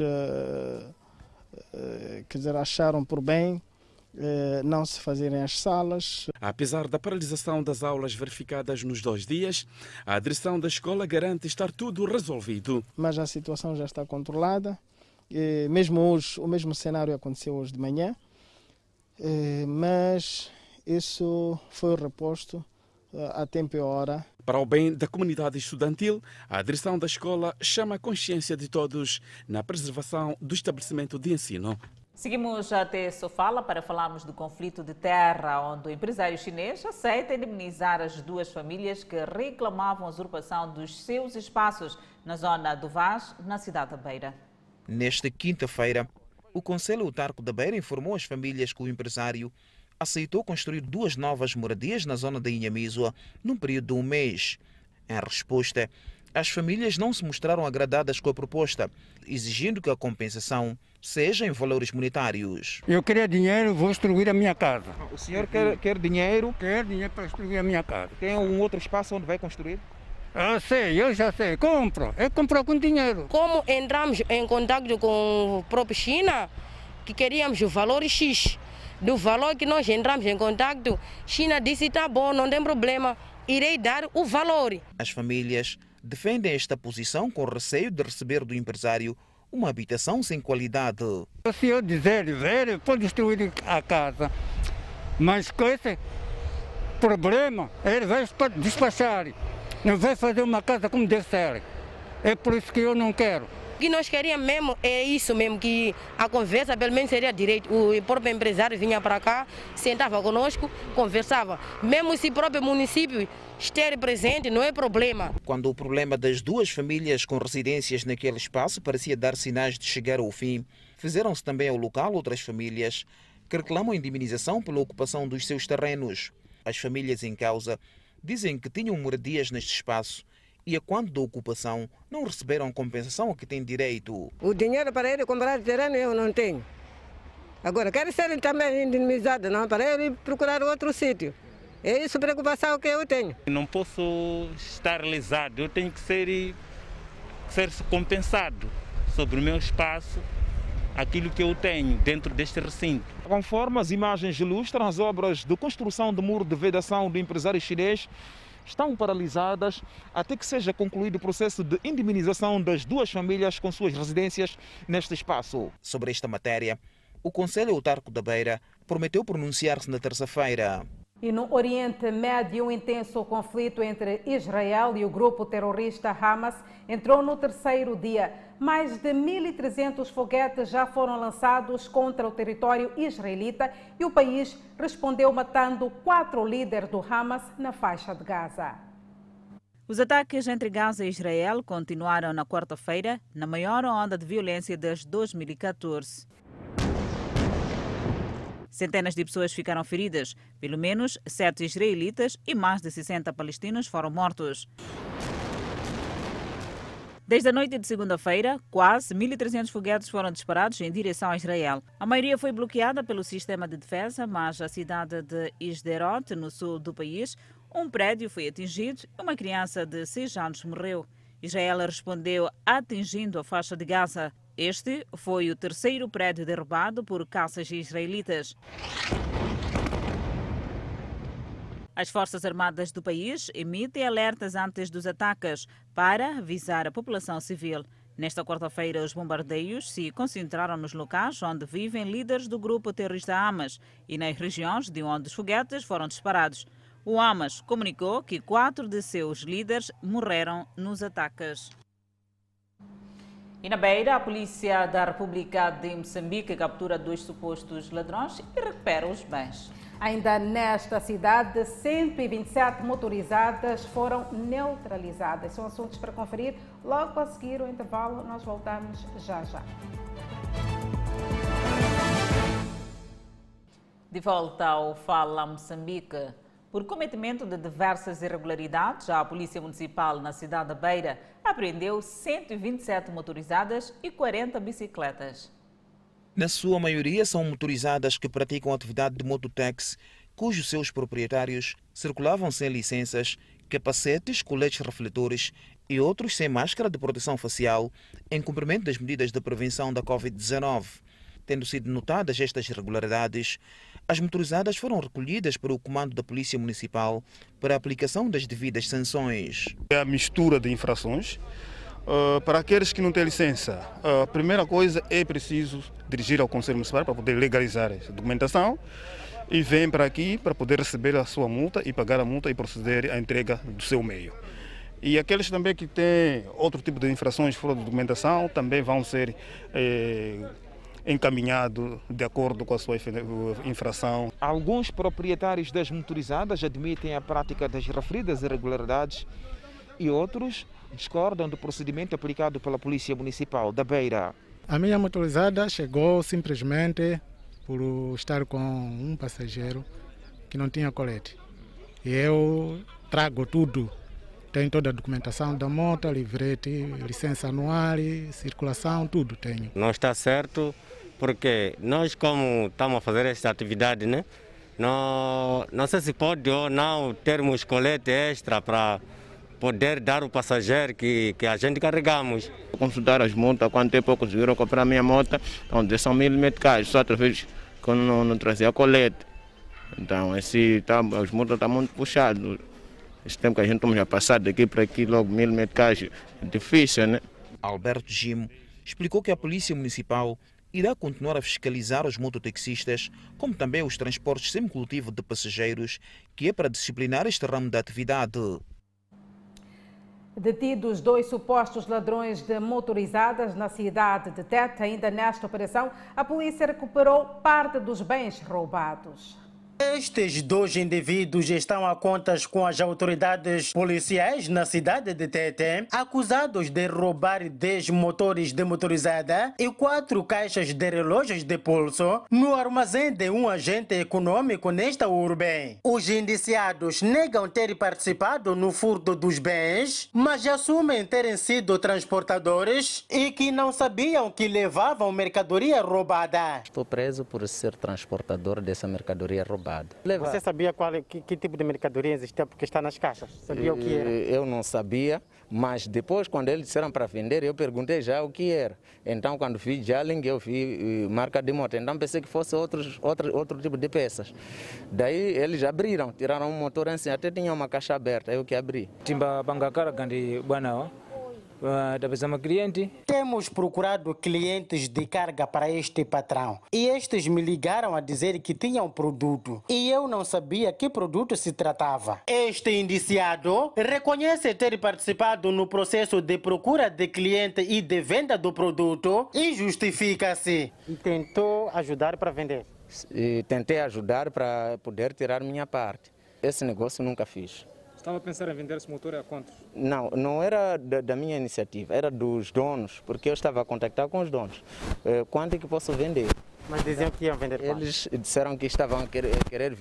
quer dizer, acharam por bem não se fazerem as salas. Apesar da paralisação das aulas verificadas nos dois dias, a direção da escola garante estar tudo resolvido. Mas a situação já está controlada. E mesmo hoje, o mesmo cenário aconteceu hoje de manhã, mas isso foi reposto eh, a tempo e hora. Para o bem da comunidade estudantil, a direção da escola chama a consciência de todos na preservação do estabelecimento de ensino. Seguimos até Sofala para falarmos do conflito de terra, onde o empresário chinês aceita indemnizar as duas famílias que reclamavam a usurpação dos seus espaços na zona do Vaz, na cidade da Beira. Nesta quinta-feira, o Conselho Autarco da Beira informou as famílias que o empresário aceitou construir duas novas moradias na zona da Inhamisua num período de um mês. Em resposta, as famílias não se mostraram agradadas com a proposta, exigindo que a compensação seja em valores monetários. Eu queria dinheiro, vou construir a minha casa. O senhor quer, quer dinheiro? Quer dinheiro para construir a minha casa. Tem um outro espaço onde vai construir? Ah, sei, eu já sei. Compro. É comprar com dinheiro. Como entramos em contato com o próprio China, que queríamos o valor X do valor que nós entramos em contato, China disse está bom, não tem problema, irei dar o valor. As famílias defendem esta posição com receio de receber do empresário uma habitação sem qualidade. Se eu dizer, ver, pode destruir a casa, mas com esse problema, ele vai despachar, não vai fazer uma casa como deve ser. É por isso que eu não quero que nós queríamos mesmo é isso mesmo, que a conversa pelo menos seria direito. O próprio empresário vinha para cá, sentava conosco, conversava. Mesmo se o próprio município estiver presente, não é problema. Quando o problema das duas famílias com residências naquele espaço parecia dar sinais de chegar ao fim, fizeram-se também ao local outras famílias que reclamam indemnização pela ocupação dos seus terrenos. As famílias em causa dizem que tinham moradias neste espaço e a quando da ocupação não receberam compensação a que têm direito. O dinheiro para ele comprar terreno eu não tenho. Agora, quero ser também indemnizado, não, para ele procurar outro sítio. É isso a preocupação que eu tenho. Não posso estar lesado, eu tenho que ser, ser compensado sobre o meu espaço, aquilo que eu tenho dentro deste recinto. Conforme as imagens ilustram, as obras de construção do muro de vedação do empresário chinês estão paralisadas até que seja concluído o processo de indemnização das duas famílias com suas residências neste espaço. Sobre esta matéria, o Conselho Autarco da Beira prometeu pronunciar-se na terça-feira. E no Oriente Médio, um intenso conflito entre Israel e o grupo terrorista Hamas entrou no terceiro dia. Mais de 1.300 foguetes já foram lançados contra o território israelita e o país respondeu matando quatro líderes do Hamas na faixa de Gaza. Os ataques entre Gaza e Israel continuaram na quarta-feira, na maior onda de violência desde 2014. Centenas de pessoas ficaram feridas, pelo menos sete israelitas e mais de 60 palestinos foram mortos. Desde a noite de segunda-feira, quase 1.300 foguetes foram disparados em direção a Israel. A maioria foi bloqueada pelo sistema de defesa, mas a cidade de Isderot, no sul do país, um prédio foi atingido e uma criança de 6 anos morreu. Israel respondeu atingindo a faixa de Gaza. Este foi o terceiro prédio derrubado por caças israelitas. As Forças Armadas do país emitem alertas antes dos ataques para avisar a população civil. Nesta quarta-feira, os bombardeios se concentraram nos locais onde vivem líderes do grupo terrorista Hamas e nas regiões de onde os foguetes foram disparados. O Hamas comunicou que quatro de seus líderes morreram nos ataques. E na Beira, a Polícia da República de Moçambique captura dois supostos ladrões e recupera os bens. Ainda nesta cidade, 127 motorizadas foram neutralizadas. São assuntos para conferir. Logo a seguir o intervalo, nós voltamos já já. De volta ao Fala Moçambique. Por cometimento de diversas irregularidades, a Polícia Municipal na cidade da Beira apreendeu 127 motorizadas e 40 bicicletas. Na sua maioria são motorizadas que praticam atividade de mototaxi, cujos seus proprietários circulavam sem licenças, capacetes, coletes refletores e outros sem máscara de proteção facial, em cumprimento das medidas de prevenção da Covid-19. Tendo sido notadas estas irregularidades, as motorizadas foram recolhidas para o comando da Polícia Municipal para a aplicação das devidas sanções. É a mistura de infrações. Uh, para aqueles que não têm licença, a primeira coisa é preciso dirigir ao Conselho Municipal para poder legalizar essa documentação e vem para aqui para poder receber a sua multa e pagar a multa e proceder à entrega do seu meio. E aqueles também que têm outro tipo de infrações fora da documentação também vão ser eh, encaminhado de acordo com a sua infração. Alguns proprietários das motorizadas admitem a prática das referidas irregularidades e outros discordam do procedimento aplicado pela Polícia Municipal da Beira. A minha motorizada chegou simplesmente por estar com um passageiro que não tinha colete. E eu trago tudo. Tenho toda a documentação da moto, livrete, licença anual, circulação, tudo tenho. Não está certo porque nós como estamos a fazer esta atividade, né? Não, não sei se pode ou não termos colete extra para poder dar o passageiro que, que a gente carregamos. Consultar as multas, quanto tempo conseguiram comprar a minha moto, então são mil meticais, só através que eu não, não trazia colete. Então esse, tá, as multas estão tá muito puxadas. Esse tempo que a gente estamos a passar daqui para aqui, logo mil meticais, é difícil, né? Alberto Gimo explicou que a Polícia Municipal irá continuar a fiscalizar os mototaxistas, como também os transportes semicultivo de passageiros, que é para disciplinar este ramo da atividade. Detidos dois supostos ladrões de motorizadas na cidade de Tete, ainda nesta operação, a polícia recuperou parte dos bens roubados. Estes dois indivíduos estão a contas com as autoridades policiais na cidade de Tete, acusados de roubar 10 motores de motorizada e quatro caixas de relógios de pulso no armazém de um agente econômico nesta urbe. Os indiciados negam ter participado no furto dos bens, mas assumem terem sido transportadores e que não sabiam que levavam mercadoria roubada. Estou preso por ser transportador dessa mercadoria roubada. Você sabia qual, que, que, tipo de mercadoria existia porque está nas caixas? Sabia o que era? Eh, eu não sabia, mas depois quando eles disseram para vender, eu perguntei já o que era. Então quando vi Jalling, eu vi eh, marca de moto. Então pensei que fosse outros, outro, outro tipo de peças. Daí eles abriram, tiraram um motor assim, até tinha uma caixa aberta, eu que abri. Timba bangakara gandi bwana da cliente. Temos procurado clientes de carga para este patrão e estes me ligaram a dizer que tinham produto e eu não sabia que produto se tratava. Este indiciado reconhece ter participado no processo de procura de cliente e de venda do produto e justifica-se. E tentou ajudar para vender? E tentei ajudar para poder tirar minha parte. Esse negócio nunca fiz. Estava a pensar em vender esse motor a quantos? Não, não era da, da, minha iniciativa, era dos donos, porque eu estava a contactar com os donos. Eh, quanto é que posso vender? Mas diziam que iam vender quanto? Eles disseram que estavam a querer, querer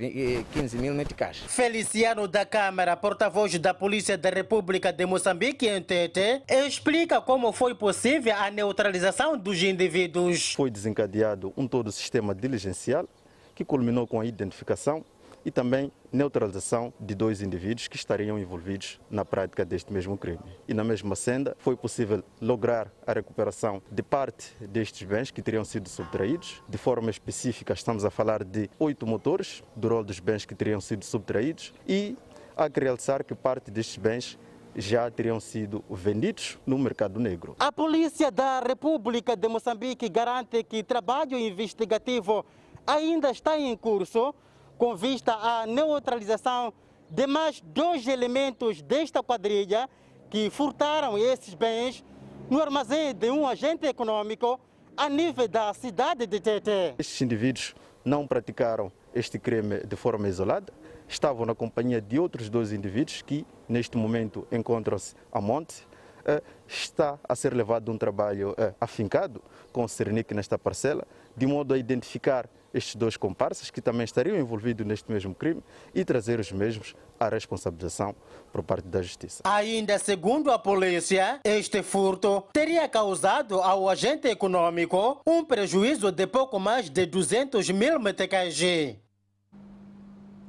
15 mil meticais. Feliciano da Câmara, porta-voz da Polícia da República de Moçambique, em Tete, explica como foi possível a neutralização dos indivíduos. Foi desencadeado um todo sistema diligencial que culminou com a identificação e também neutralização de dois indivíduos que estariam envolvidos na prática deste mesmo crime. E na mesma senda foi possível lograr a recuperação de parte destes bens que teriam sido subtraídos. De forma específica, estamos a falar de oito motores, do rol dos bens que teriam sido subtraídos e há que realçar que parte destes bens já teriam sido vendidos no mercado negro. A Polícia da República de Moçambique garante que trabalho investigativo ainda está em curso com vista à neutralização de mais dois elementos desta quadrilha que furtaram esses bens no armazém de um agente econômico a nível da cidade de Tete. Estes indivíduos não praticaram este crime de forma isolada, estavam na companhia de outros dois indivíduos que, neste momento, encontram-se a monte. Eh, está a ser levado um trabalho eh, afincado com o Cernic nesta parcela, de modo a identificar estes dois comparsas que também estariam envolvidos neste mesmo crime e trazer os mesmos à responsabilização por parte da Justiça. Ainda segundo a polícia, este furto teria causado ao agente econômico um prejuízo de pouco mais de 200 mil MTKG.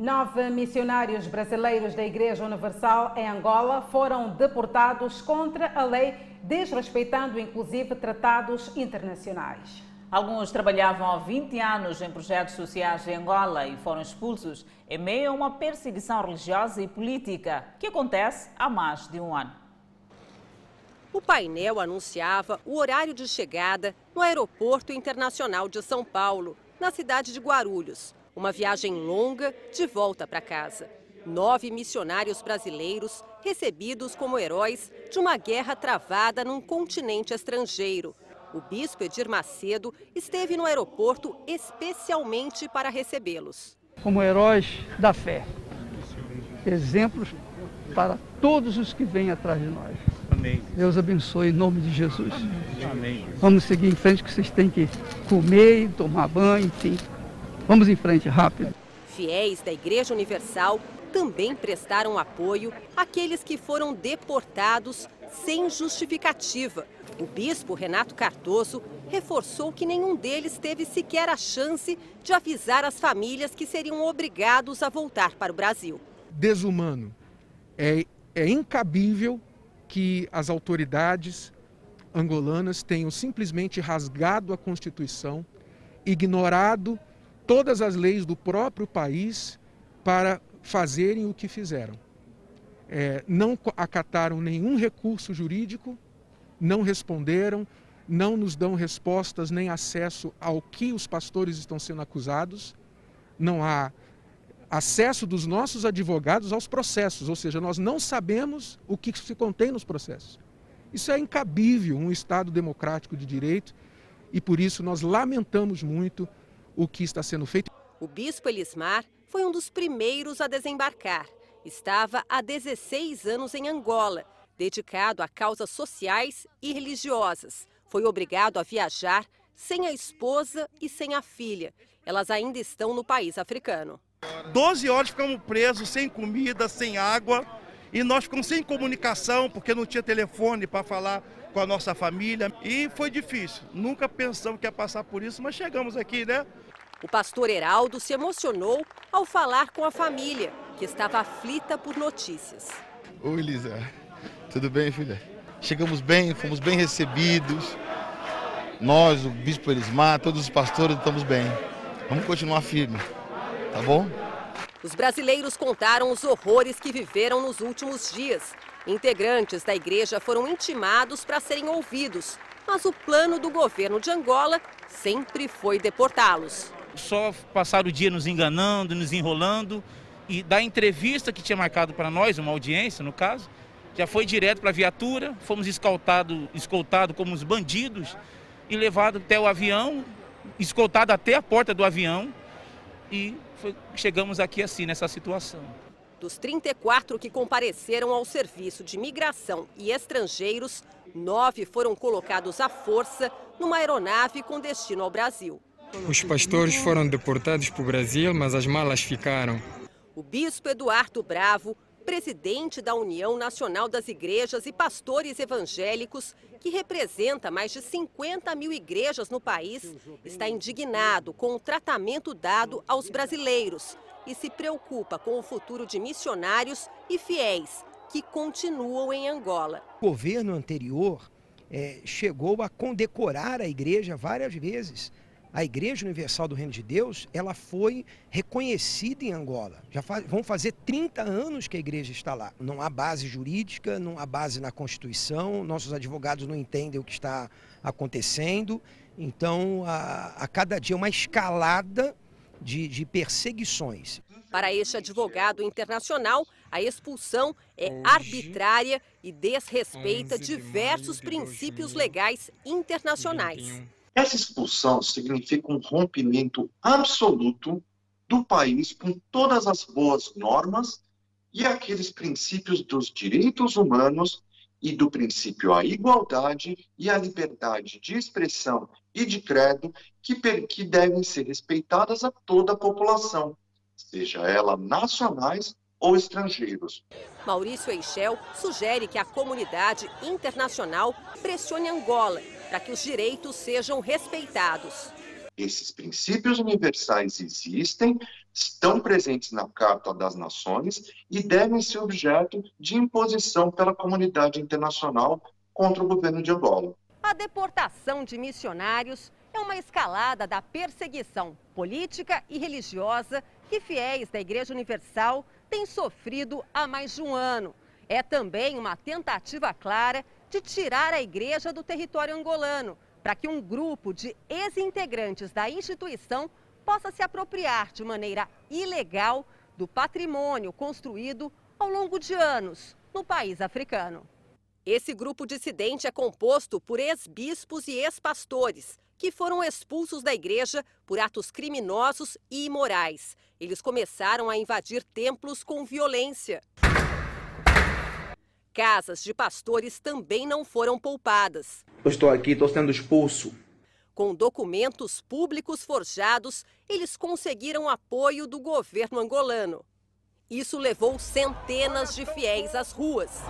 Nove missionários brasileiros da Igreja Universal em Angola foram deportados contra a lei, desrespeitando inclusive tratados internacionais. Alguns trabalhavam há 20 anos em projetos sociais em Angola e foram expulsos em meio a uma perseguição religiosa e política que acontece há mais de um ano. O painel anunciava o horário de chegada no Aeroporto Internacional de São Paulo, na cidade de Guarulhos. Uma viagem longa de volta para casa. Nove missionários brasileiros recebidos como heróis de uma guerra travada num continente estrangeiro. O bispo Edir Macedo esteve no aeroporto especialmente para recebê-los. Como heróis da fé, exemplos para todos os que vêm atrás de nós. Amém. Deus abençoe em nome de Jesus. Amém. Vamos seguir em frente que vocês têm que comer, tomar banho, enfim. Vamos em frente, rápido. Fiéis da Igreja Universal também prestaram apoio àqueles que foram deportados sem justificativa. O bispo Renato Cardoso reforçou que nenhum deles teve sequer a chance de avisar as famílias que seriam obrigados a voltar para o Brasil. Desumano. É, é incabível que as autoridades angolanas tenham simplesmente rasgado a Constituição, ignorado todas as leis do próprio país para fazerem o que fizeram. É, não acataram nenhum recurso jurídico, não responderam, não nos dão respostas nem acesso ao que os pastores estão sendo acusados, não há acesso dos nossos advogados aos processos, ou seja, nós não sabemos o que se contém nos processos. Isso é incabível um Estado democrático de direito e por isso nós lamentamos muito o que está sendo feito. O bispo Elismar foi um dos primeiros a desembarcar. Estava há 16 anos em Angola, dedicado a causas sociais e religiosas. Foi obrigado a viajar sem a esposa e sem a filha. Elas ainda estão no país africano. 12 horas ficamos presos, sem comida, sem água, e nós ficamos sem comunicação, porque não tinha telefone para falar com a nossa família. E foi difícil. Nunca pensamos que ia passar por isso, mas chegamos aqui, né? O pastor Heraldo se emocionou ao falar com a família, que estava aflita por notícias. Oi, Elisa. Tudo bem, filha? Chegamos bem, fomos bem recebidos. Nós, o Bispo Elismar, todos os pastores estamos bem. Vamos continuar firme, tá bom? Os brasileiros contaram os horrores que viveram nos últimos dias. Integrantes da igreja foram intimados para serem ouvidos, mas o plano do governo de Angola sempre foi deportá-los só passaram o dia nos enganando, nos enrolando. E da entrevista que tinha marcado para nós, uma audiência no caso, já foi direto para a viatura, fomos escoltados escoltado como os bandidos e levado até o avião, escoltado até a porta do avião e foi, chegamos aqui assim, nessa situação. Dos 34 que compareceram ao serviço de migração e estrangeiros, nove foram colocados à força numa aeronave com destino ao Brasil. Os pastores foram deportados para o Brasil, mas as malas ficaram. O bispo Eduardo Bravo, presidente da União Nacional das Igrejas e Pastores Evangélicos, que representa mais de 50 mil igrejas no país, está indignado com o tratamento dado aos brasileiros e se preocupa com o futuro de missionários e fiéis que continuam em Angola. O governo anterior é, chegou a condecorar a igreja várias vezes a Igreja Universal do Reino de Deus, ela foi reconhecida em Angola. Já faz, vão fazer 30 anos que a igreja está lá. Não há base jurídica, não há base na Constituição, nossos advogados não entendem o que está acontecendo. Então, a, a cada dia uma escalada de, de perseguições. Para este advogado internacional, a expulsão é arbitrária e desrespeita diversos princípios legais internacionais. Essa expulsão significa um rompimento absoluto do país com todas as boas normas e aqueles princípios dos direitos humanos e do princípio à igualdade e à liberdade de expressão e de credo que, que devem ser respeitadas a toda a população, seja ela nacionais ou estrangeiros. Maurício Eichel sugere que a comunidade internacional pressione Angola para que os direitos sejam respeitados. Esses princípios universais existem, estão presentes na Carta das Nações e devem ser objeto de imposição pela comunidade internacional contra o governo de Angola. A deportação de missionários é uma escalada da perseguição política e religiosa que fiéis da Igreja Universal têm sofrido há mais de um ano. É também uma tentativa clara de tirar a igreja do território angolano, para que um grupo de ex-integrantes da instituição possa se apropriar de maneira ilegal do patrimônio construído ao longo de anos no país africano. Esse grupo dissidente é composto por ex-bispos e ex-pastores que foram expulsos da igreja por atos criminosos e imorais. Eles começaram a invadir templos com violência. Casas de pastores também não foram poupadas. Eu estou aqui, estou sendo expulso. Com documentos públicos forjados, eles conseguiram apoio do governo angolano. Isso levou centenas de fiéis às ruas.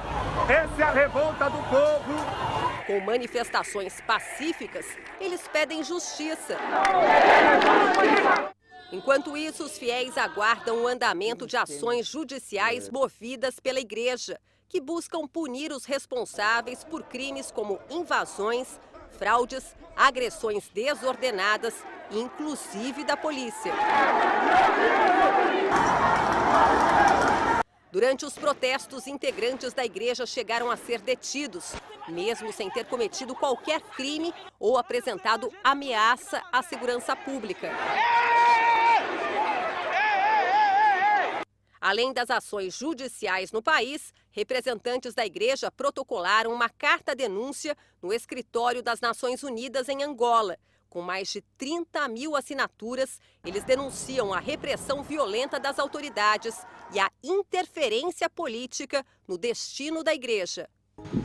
Essa é a revolta do povo. Com manifestações pacíficas, eles pedem justiça. Enquanto isso, os fiéis aguardam o andamento de ações judiciais movidas pela igreja que buscam punir os responsáveis por crimes como invasões, fraudes, agressões desordenadas, inclusive da polícia. Durante os protestos, integrantes da igreja chegaram a ser detidos, mesmo sem ter cometido qualquer crime ou apresentado ameaça à segurança pública. Além das ações judiciais no país, representantes da igreja protocolaram uma carta-denúncia no escritório das Nações Unidas em Angola. Com mais de 30 mil assinaturas, eles denunciam a repressão violenta das autoridades e a interferência política no destino da igreja.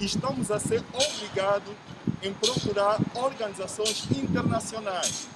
Estamos a ser obrigados em procurar organizações internacionais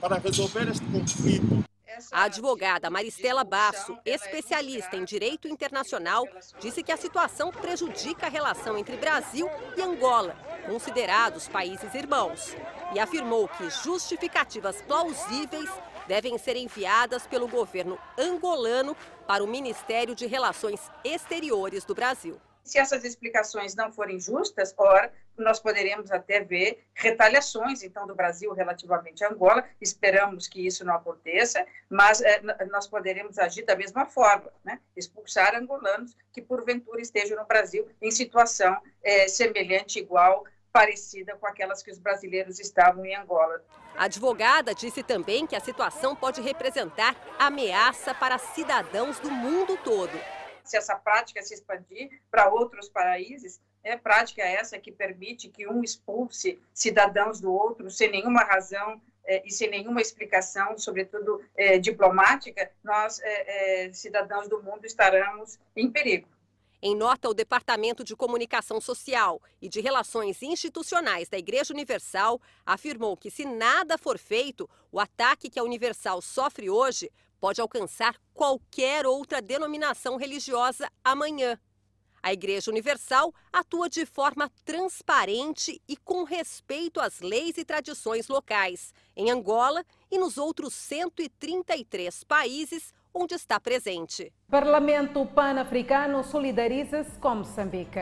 para resolver este conflito a advogada Maristela Basso, especialista em direito internacional, disse que a situação prejudica a relação entre Brasil e Angola, considerados países irmãos, e afirmou que justificativas plausíveis devem ser enviadas pelo governo angolano para o Ministério de Relações Exteriores do Brasil. Se essas explicações não forem justas, ora, nós poderemos até ver retaliações, então, do Brasil relativamente a Angola. Esperamos que isso não aconteça, mas é, nós poderemos agir da mesma forma, né? expulsar angolanos que, porventura, estejam no Brasil em situação é, semelhante, igual, parecida com aquelas que os brasileiros estavam em Angola. A advogada disse também que a situação pode representar ameaça para cidadãos do mundo todo se essa prática se expandir para outros países, é prática essa que permite que um expulse cidadãos do outro sem nenhuma razão é, e sem nenhuma explicação, sobretudo é, diplomática, nós, é, cidadãos do mundo, estaremos em perigo. Em nota, o Departamento de Comunicação Social e de Relações Institucionais da Igreja Universal afirmou que, se nada for feito, o ataque que a Universal sofre hoje pode alcançar qualquer outra denominação religiosa amanhã. A Igreja Universal atua de forma transparente e com respeito às leis e tradições locais, em Angola e nos outros 133 países onde está presente. Parlamento Pan-Africano solidariza-se com Moçambique.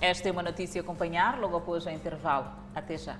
Esta é uma notícia a acompanhar logo após o intervalo. Até já.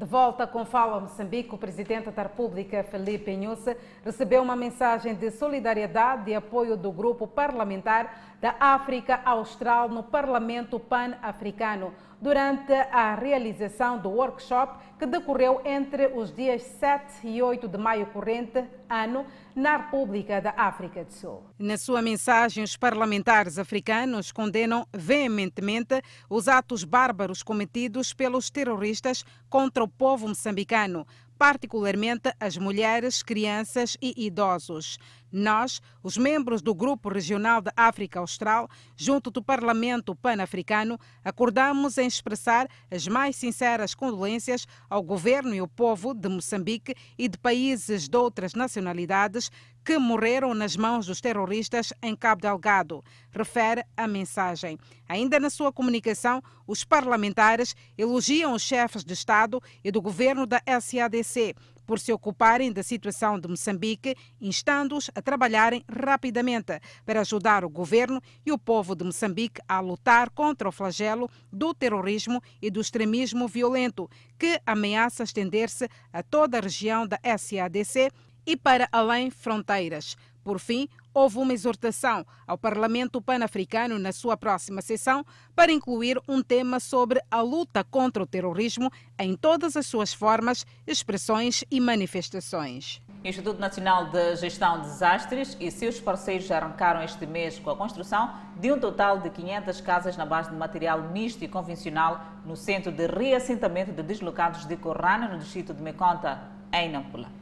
De volta com Fala Moçambique, o presidente da República, Felipe Inhusse, recebeu uma mensagem de solidariedade e apoio do grupo parlamentar da África Austral no Parlamento Pan-Africano durante a realização do workshop que decorreu entre os dias 7 e 8 de maio corrente ano na República da África do Sul. Na sua mensagem, os parlamentares africanos condenam veementemente os atos bárbaros cometidos pelos terroristas contra o povo moçambicano, particularmente as mulheres, crianças e idosos. Nós, os membros do Grupo Regional da África Austral, junto do Parlamento Pan-Africano, acordamos em expressar as mais sinceras condolências ao governo e ao povo de Moçambique e de países de outras nacionalidades que morreram nas mãos dos terroristas em Cabo Delgado, refere a mensagem. Ainda na sua comunicação, os parlamentares elogiam os chefes de Estado e do governo da SADC por se ocuparem da situação de Moçambique, instando-os a trabalharem rapidamente para ajudar o governo e o povo de Moçambique a lutar contra o flagelo do terrorismo e do extremismo violento, que ameaça estender-se a toda a região da SADC e para além fronteiras. Por fim, houve uma exortação ao Parlamento Pan-Africano na sua próxima sessão para incluir um tema sobre a luta contra o terrorismo em todas as suas formas, expressões e manifestações. O Instituto Nacional de Gestão de Desastres e seus parceiros arrancaram este mês com a construção de um total de 500 casas na base de material misto e convencional no centro de reassentamento de deslocados de Corrana, no distrito de Meconta, em Nampula.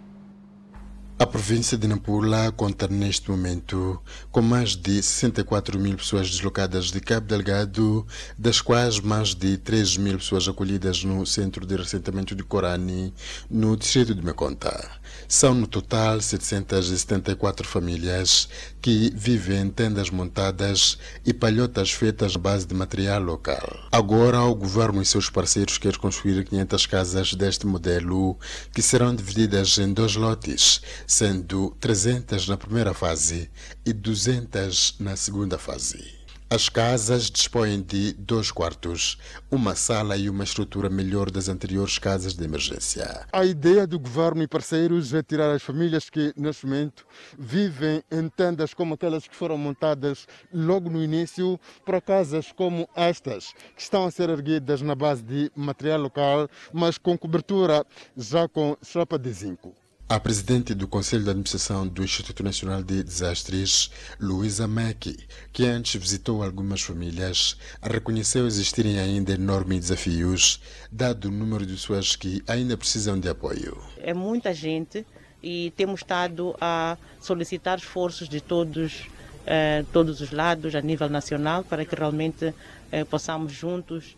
A província de Nampula conta neste momento com mais de 64 mil pessoas deslocadas de Cabo Delgado, das quais mais de 3 mil pessoas acolhidas no centro de ressentamento de Corani, no distrito de Meconta. São no total 774 famílias que vivem em tendas montadas e palhotas feitas à base de material local. Agora, o governo e seus parceiros querem construir 500 casas deste modelo que serão divididas em dois lotes sendo 300 na primeira fase e 200 na segunda fase. As casas dispõem de dois quartos, uma sala e uma estrutura melhor das anteriores casas de emergência. A ideia do governo e parceiros é tirar as famílias que, neste momento, vivem em tendas como aquelas que foram montadas logo no início para casas como estas, que estão a ser erguidas na base de material local, mas com cobertura já com chapa de zinco. A presidente do Conselho de Administração do Instituto Nacional de Desastres, Luísa Mackey, que antes visitou algumas famílias, reconheceu existirem ainda enormes desafios, dado o número de pessoas que ainda precisam de apoio. É muita gente e temos estado a solicitar esforços de todos, eh, todos os lados, a nível nacional, para que realmente eh, possamos juntos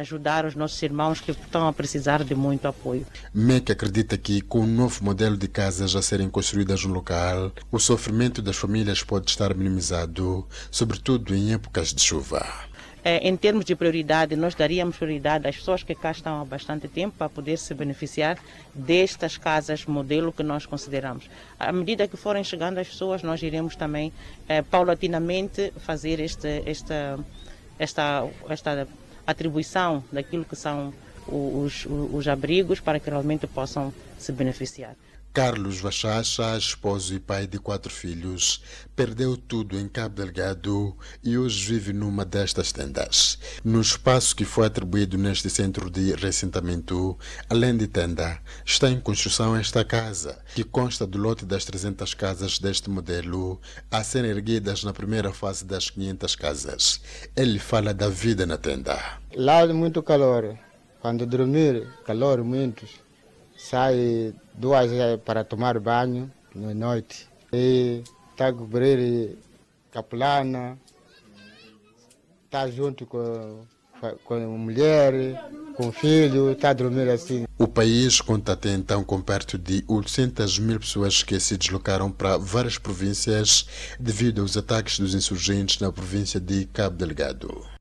ajudar os nossos irmãos que estão a precisar de muito apoio. MEC acredita que, com o novo modelo de casas a serem construídas no local, o sofrimento das famílias pode estar minimizado, sobretudo em épocas de chuva. É, em termos de prioridade, nós daríamos prioridade às pessoas que cá estão há bastante tempo para poder se beneficiar destas casas modelo que nós consideramos. À medida que forem chegando as pessoas, nós iremos também é, paulatinamente fazer este, esta, esta, esta atribuição daquilo que são os, os, os abrigos para que realmente possam se beneficiar. Carlos Vachacha, esposo e pai de quatro filhos, perdeu tudo em Cabo Delgado e hoje vive numa destas tendas. No espaço que foi atribuído neste centro de ressentamento, além de tenda, está em construção esta casa, que consta do lote das 300 casas deste modelo, a serem erguidas na primeira fase das 500 casas. Ele fala da vida na tenda. Lá é muito calor. Quando dormir, calor muito sai duas para tomar banho na noite. E está a cobrir capulana, está junto com, com a mulher, com o filho, está a dormir assim. O país conta até então com perto de 800 mil pessoas que se deslocaram para várias províncias devido aos ataques dos insurgentes na província de Cabo Delgado.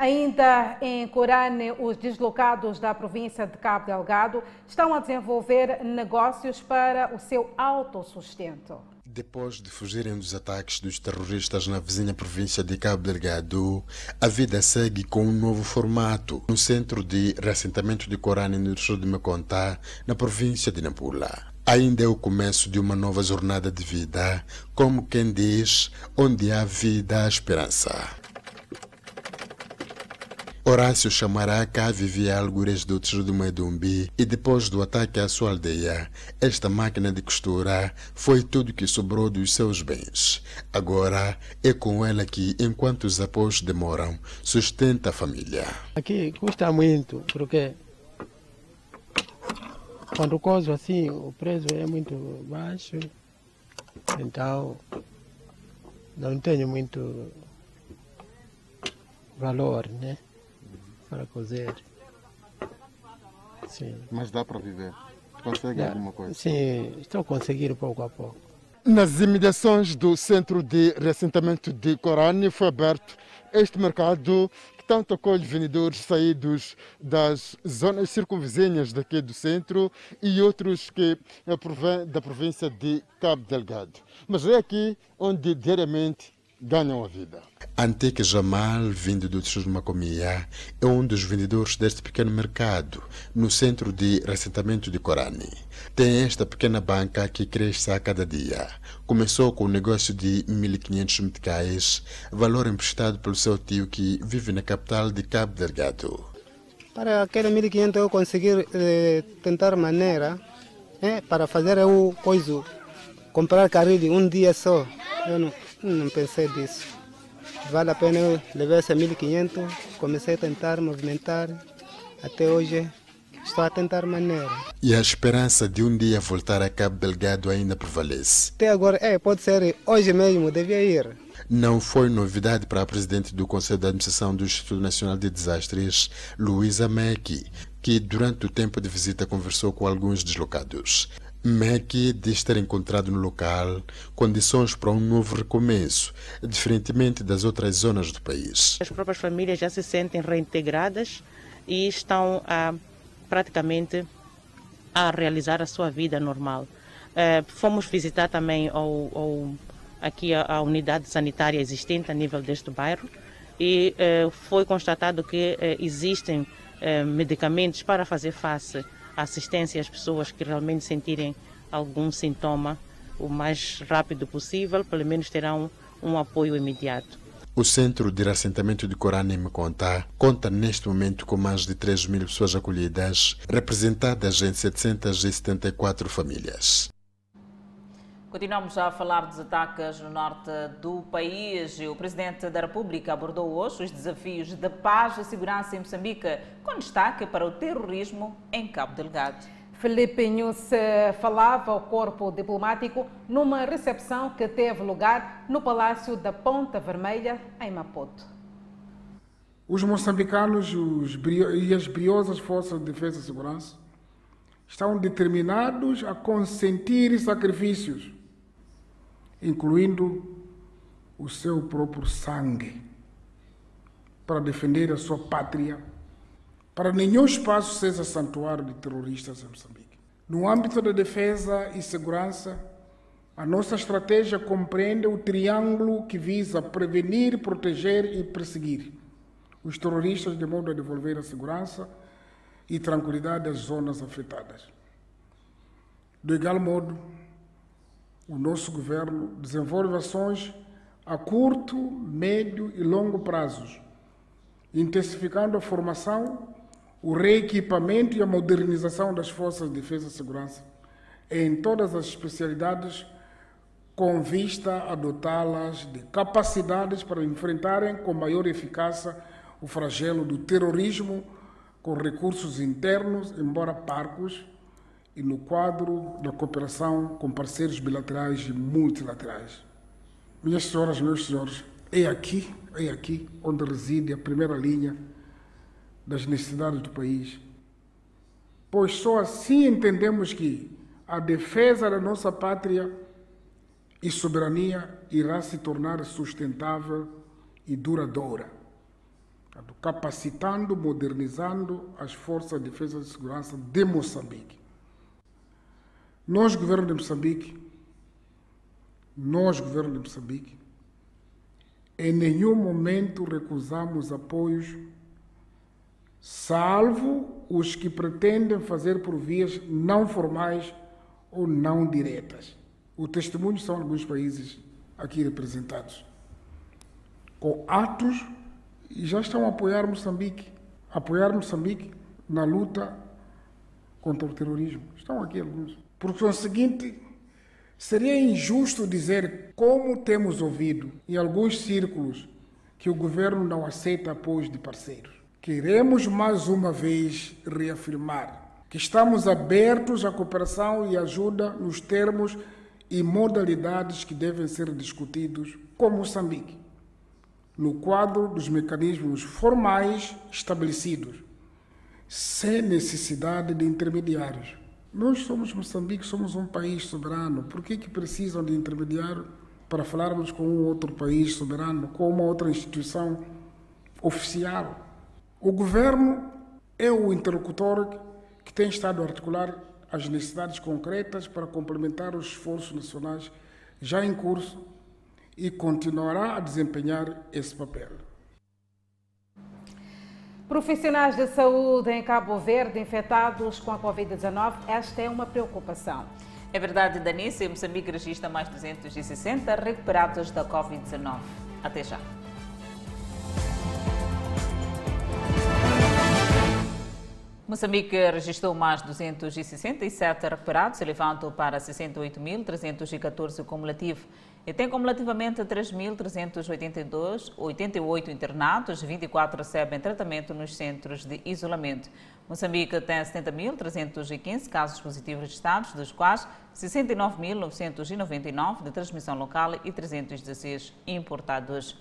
Ainda em Corane, os deslocados da província de Cabo Delgado estão a desenvolver negócios para o seu autossustento. Depois de fugirem dos ataques dos terroristas na vizinha província de Cabo Delgado, a vida segue com um novo formato no centro de reassentamento de Corane no distrito de Meconta, na província de Nampula. Ainda é o começo de uma nova jornada de vida, como quem diz, onde há vida, há esperança. Horácio Chamará cá vivia algures do distrito do Medumbi e depois do ataque à sua aldeia, esta máquina de costura foi tudo que sobrou dos seus bens. Agora é com ela que, enquanto os apoios demoram, sustenta a família. Aqui custa muito, porque quando cozo assim, o preço é muito baixo, então não tenho muito valor, né? Para cozer. Sim. Mas dá para viver? Consegue Dá. alguma coisa? Sim, estou conseguindo pouco a pouco. Nas imediações do centro de reassentamento de Corane foi aberto este mercado que tanto acolhe vendedores saídos das zonas circunvizinhas daqui do centro e outros que eh, provêm da província de Cabo Delgado. Mas é aqui onde diariamente ganham a vida. Antique Jamal, vindo do distrito de Macomia, é um dos vendedores deste pequeno mercado no centro de reassentamento de Corane. Tem esta pequena banca que cresce a cada dia. Começou com um negócio de 1.500 meticais, valor emprestado pelo seu tio que vive na capital de Cabo Delgado. Para aquele 1500 eu conseguir eh, tentar maneira eh, para fazer um coisa, comprar carrilho um dia só. Eu não, não pensei disso. Vale a pena eu levar esse 1500, comecei a tentar movimentar, até hoje estou a tentar maneira. E a esperança de um dia voltar a Cabo Delgado ainda prevalece. Até agora, é, pode ser hoje mesmo, devia ir. Não foi novidade para a presidente do Conselho de Administração do Instituto Nacional de Desastres, Luísa Mecki, que durante o tempo de visita conversou com alguns deslocados. Mecki diz ter encontrado no local condições para um novo recomeço, diferentemente das outras zonas do país. As próprias famílias já se sentem reintegradas e estão a, praticamente a realizar a sua vida normal. Eh, fomos visitar também ao, ao, aqui a, a unidade sanitária existente a nível deste bairro e eh, foi constatado que eh, existem medicamentos para fazer face assistência às pessoas que realmente sentirem algum sintoma o mais rápido possível, pelo menos terão um apoio imediato. O Centro de Reassentamento de Corane me conta conta neste momento com mais de 3 mil pessoas acolhidas, representadas em 774 famílias. Continuamos a falar dos ataques no norte do país. O Presidente da República abordou hoje os desafios da paz e segurança em Moçambique, com destaque para o terrorismo em Cabo Delgado. Felipe Inhus falava ao corpo diplomático numa recepção que teve lugar no Palácio da Ponta Vermelha, em Maputo. Os moçambicanos os brio, e as briosas forças de defesa e segurança estão determinados a consentir sacrifícios, incluindo o seu próprio sangue, para defender a sua pátria para nenhum espaço seja santuário de terroristas em Moçambique. No âmbito da defesa e segurança, a nossa estratégia compreende o triângulo que visa prevenir, proteger e perseguir os terroristas de modo a devolver a segurança e tranquilidade às zonas afetadas. Do igual modo, o nosso governo desenvolve ações a curto, médio e longo prazos, intensificando a formação o reequipamento e a modernização das forças de defesa e segurança em todas as especialidades, com vista a dotá-las de capacidades para enfrentarem com maior eficácia o flagelo do terrorismo com recursos internos, embora parcos, e no quadro da cooperação com parceiros bilaterais e multilaterais. Minhas senhoras, meus senhores, é aqui, é aqui onde reside a primeira linha das necessidades do país. Pois só assim entendemos que a defesa da nossa pátria e soberania irá se tornar sustentável e duradoura, capacitando, modernizando as forças de defesa e segurança de Moçambique. Nós, governo de Moçambique, nós, governo de Moçambique, em nenhum momento recusamos apoios salvo os que pretendem fazer por vias não formais ou não diretas. O testemunho são alguns países aqui representados, com atos e já estão a apoiar Moçambique, apoiar Moçambique na luta contra o terrorismo. Estão aqui alguns. Porque é o seguinte, seria injusto dizer como temos ouvido em alguns círculos que o governo não aceita apoios de parceiros. Queremos mais uma vez reafirmar que estamos abertos à cooperação e ajuda nos termos e modalidades que devem ser discutidos com Moçambique, no quadro dos mecanismos formais estabelecidos, sem necessidade de intermediários. Nós somos Moçambique, somos um país soberano. Por que, que precisam de intermediário para falarmos com um outro país soberano, com uma outra instituição oficial? O governo é o interlocutor que tem estado a articular as necessidades concretas para complementar os esforços nacionais já em curso e continuará a desempenhar esse papel. Profissionais de saúde em Cabo Verde infectados com a Covid-19, esta é uma preocupação. É verdade, Danice, Moçambique registra mais 260 recuperados da Covid-19. Até já. Moçambique registrou mais 267 recuperados, elevando para 68.314 cumulativo. E tem cumulativamente 3.388 internados, 24 recebem tratamento nos centros de isolamento. Moçambique tem 70.315 casos positivos registrados, dos quais 69.999 de transmissão local e 316 importados.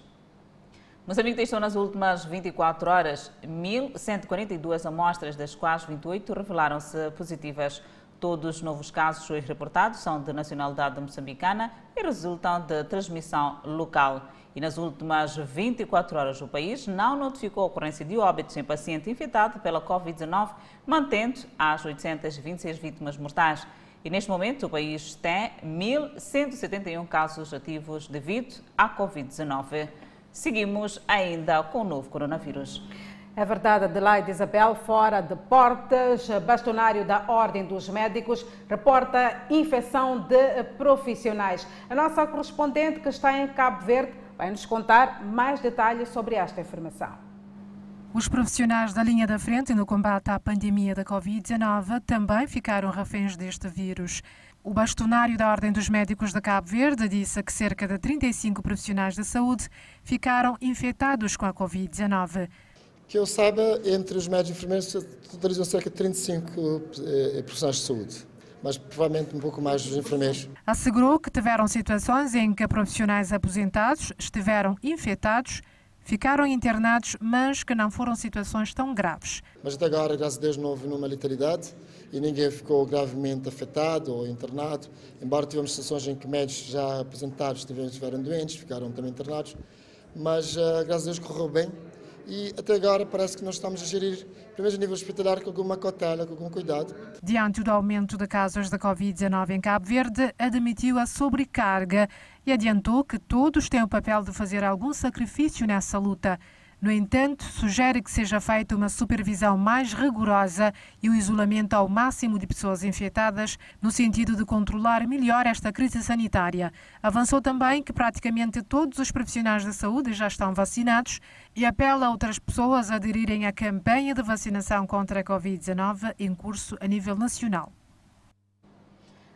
Moçambique testou nas últimas 24 horas 1.142 amostras, das quais 28 revelaram-se positivas. Todos os novos casos reportados são de nacionalidade moçambicana e resultam de transmissão local. E nas últimas 24 horas, o país não notificou a ocorrência de óbitos em paciente infectado pela Covid-19, mantendo as 826 vítimas mortais. E neste momento, o país tem 1.171 casos ativos devido à Covid-19. Seguimos ainda com o novo coronavírus. É verdade, Adelaide Isabel, fora de portas, bastonário da Ordem dos Médicos reporta infecção de profissionais. A nossa correspondente que está em Cabo Verde vai nos contar mais detalhes sobre esta informação. Os profissionais da linha da frente no combate à pandemia da Covid-19 também ficaram reféns deste vírus. O bastonário da Ordem dos Médicos de Cabo Verde disse que cerca de 35 profissionais da saúde ficaram infectados com a Covid-19. Que eu saiba, entre os médicos e enfermeiros totalizam cerca de 35 eh, profissionais de saúde, mas provavelmente um pouco mais dos enfermeiros. Assegurou que tiveram situações em que profissionais aposentados estiveram infectados, ficaram internados, mas que não foram situações tão graves. Mas até agora, graças a Deus, não houve nenhuma letalidade e ninguém ficou gravemente afetado ou internado, embora tivemos situações em que médicos já apresentados estiveram doentes, ficaram também internados, mas uh, graças a Deus correu bem e até agora parece que nós estamos a gerir, primeiro a nível hospitalar, com alguma cautela, com algum cuidado. Diante do aumento de casos da Covid-19 em Cabo Verde, admitiu a sobrecarga e adiantou que todos têm o papel de fazer algum sacrifício nessa luta. No entanto, sugere que seja feita uma supervisão mais rigorosa e o isolamento ao máximo de pessoas infectadas, no sentido de controlar melhor esta crise sanitária. Avançou também que praticamente todos os profissionais da saúde já estão vacinados e apela a outras pessoas a aderirem à campanha de vacinação contra a Covid-19 em curso a nível nacional.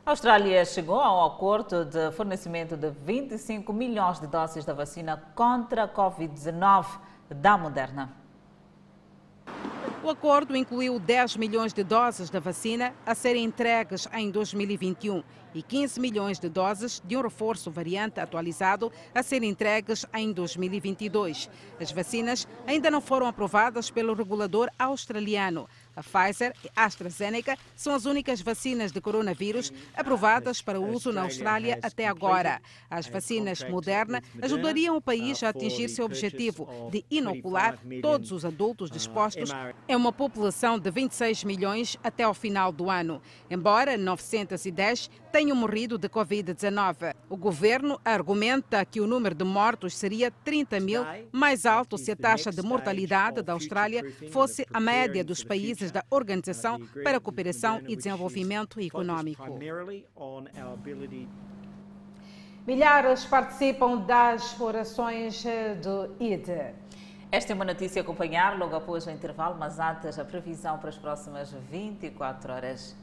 A Austrália chegou ao acordo de fornecimento de 25 milhões de doses da vacina contra a Covid-19 da Moderna. O acordo incluiu 10 milhões de doses da vacina a serem entregues em 2021 e 15 milhões de doses de um reforço variante atualizado a serem entregues em 2022. As vacinas ainda não foram aprovadas pelo regulador australiano. A Pfizer e AstraZeneca são as únicas vacinas de coronavírus aprovadas para uso na Austrália até agora. As vacinas Moderna ajudariam o país a atingir seu objetivo de inocular todos os adultos dispostos em uma população de 26 milhões até ao final do ano. Embora 910 tenham morrido de Covid-19, o governo argumenta que o número de mortos seria 30 mil, mais alto se a taxa de mortalidade da Austrália fosse a média dos países da Organização para a Cooperação e Desenvolvimento Econômico. Milhares participam das orações do Eid. Esta é uma notícia a acompanhar logo após o intervalo, mas antes a previsão para as próximas 24 horas.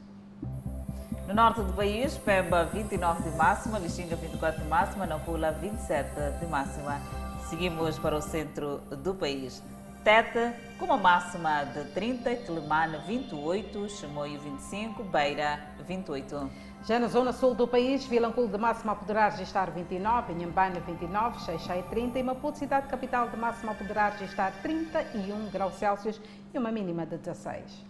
No norte do país, Pemba 29 de máxima, Lixinga 24 de máxima, Nampula 27 de máxima. Seguimos para o centro do país. Tete com uma máxima de 30, Telemane 28, Chimoio 25, Beira 28. Já na zona sul do país, Vilanculo de máxima poderá registrar 29, Inhambane 29, Xeixai 30 e Maputo, cidade capital de máxima poderá registrar 31 graus Celsius e uma mínima de 16.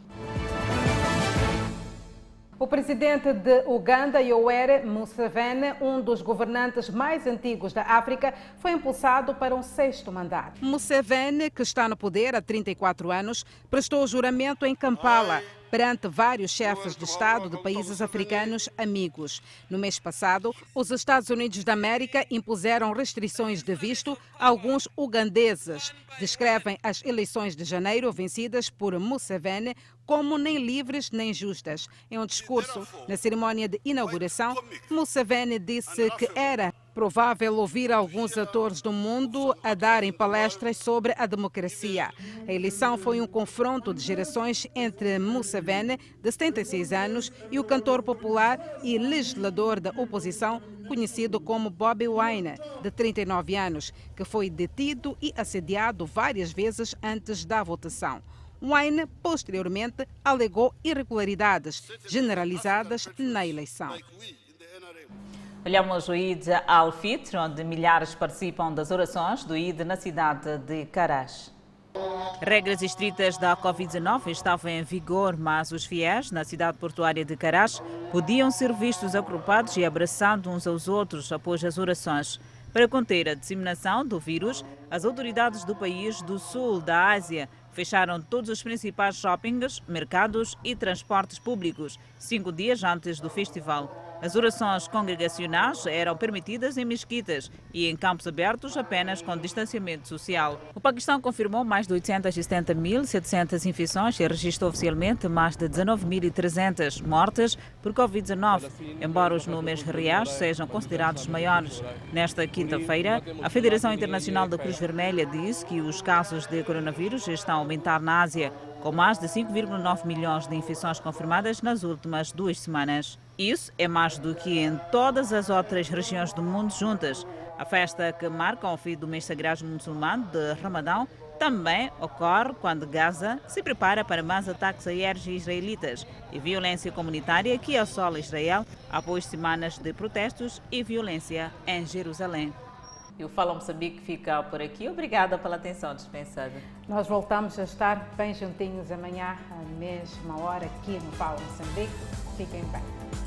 O presidente de Uganda, Yoweri Museveni, um dos governantes mais antigos da África, foi impulsado para um sexto mandato. Museveni, que está no poder há 34 anos, prestou juramento em Kampala perante vários chefes de Estado de países africanos amigos. No mês passado, os Estados Unidos da América impuseram restrições de visto a alguns ugandeses. Descrevem as eleições de janeiro vencidas por Museveni como nem livres nem justas. Em um discurso na cerimônia de inauguração, Museveni disse que era provável ouvir alguns atores do mundo a darem palestras sobre a democracia. A eleição foi um confronto de gerações entre Museveni, de 76 anos, e o cantor popular e legislador da oposição, conhecido como Bobi Wine, de 39 anos, que foi detido e assediado várias vezes antes da votação. Wine, posteriormente, alegou irregularidades generalizadas na eleição. Olhamos o Eid al-Fitr, onde milhares participam das orações do Eid na cidade de Caras. Regras estritas da Covid-19 estavam em vigor, mas os fiéis na cidade portuária de Caras podiam ser vistos agrupados e abraçando uns aos outros após as orações. Para conter a disseminação do vírus, as autoridades do país do sul da Ásia fecharam todos os principais shoppings, mercados e transportes públicos, cinco dias antes do festival. As orações congregacionais eram permitidas em mesquitas e em campos abertos apenas com distanciamento social. O Paquistão confirmou mais de 870.700 infecções e registrou oficialmente mais de 19.300 mortes por Covid-19, embora os números reais sejam considerados maiores. Nesta quinta-feira, a Federação Internacional da Cruz Vermelha disse que os casos de coronavírus estão a aumentar na Ásia, com mais de 5,9 milhões de infecções confirmadas nas últimas duas semanas. Isso é mais do que em todas as outras regiões do mundo juntas. A festa que marca o fim do mês sagrado muçulmano de Ramadão também ocorre quando Gaza se prepara para mais ataques aéreos israelitas e violência comunitária que assola Israel após semanas de protestos e violência em Jerusalém. E o Fala Moçambique fica por aqui. Obrigada pela atenção dispensada. Nós voltamos a estar bem juntinhos amanhã, à mesma hora, aqui no Fala Moçambique. Fiquem bem.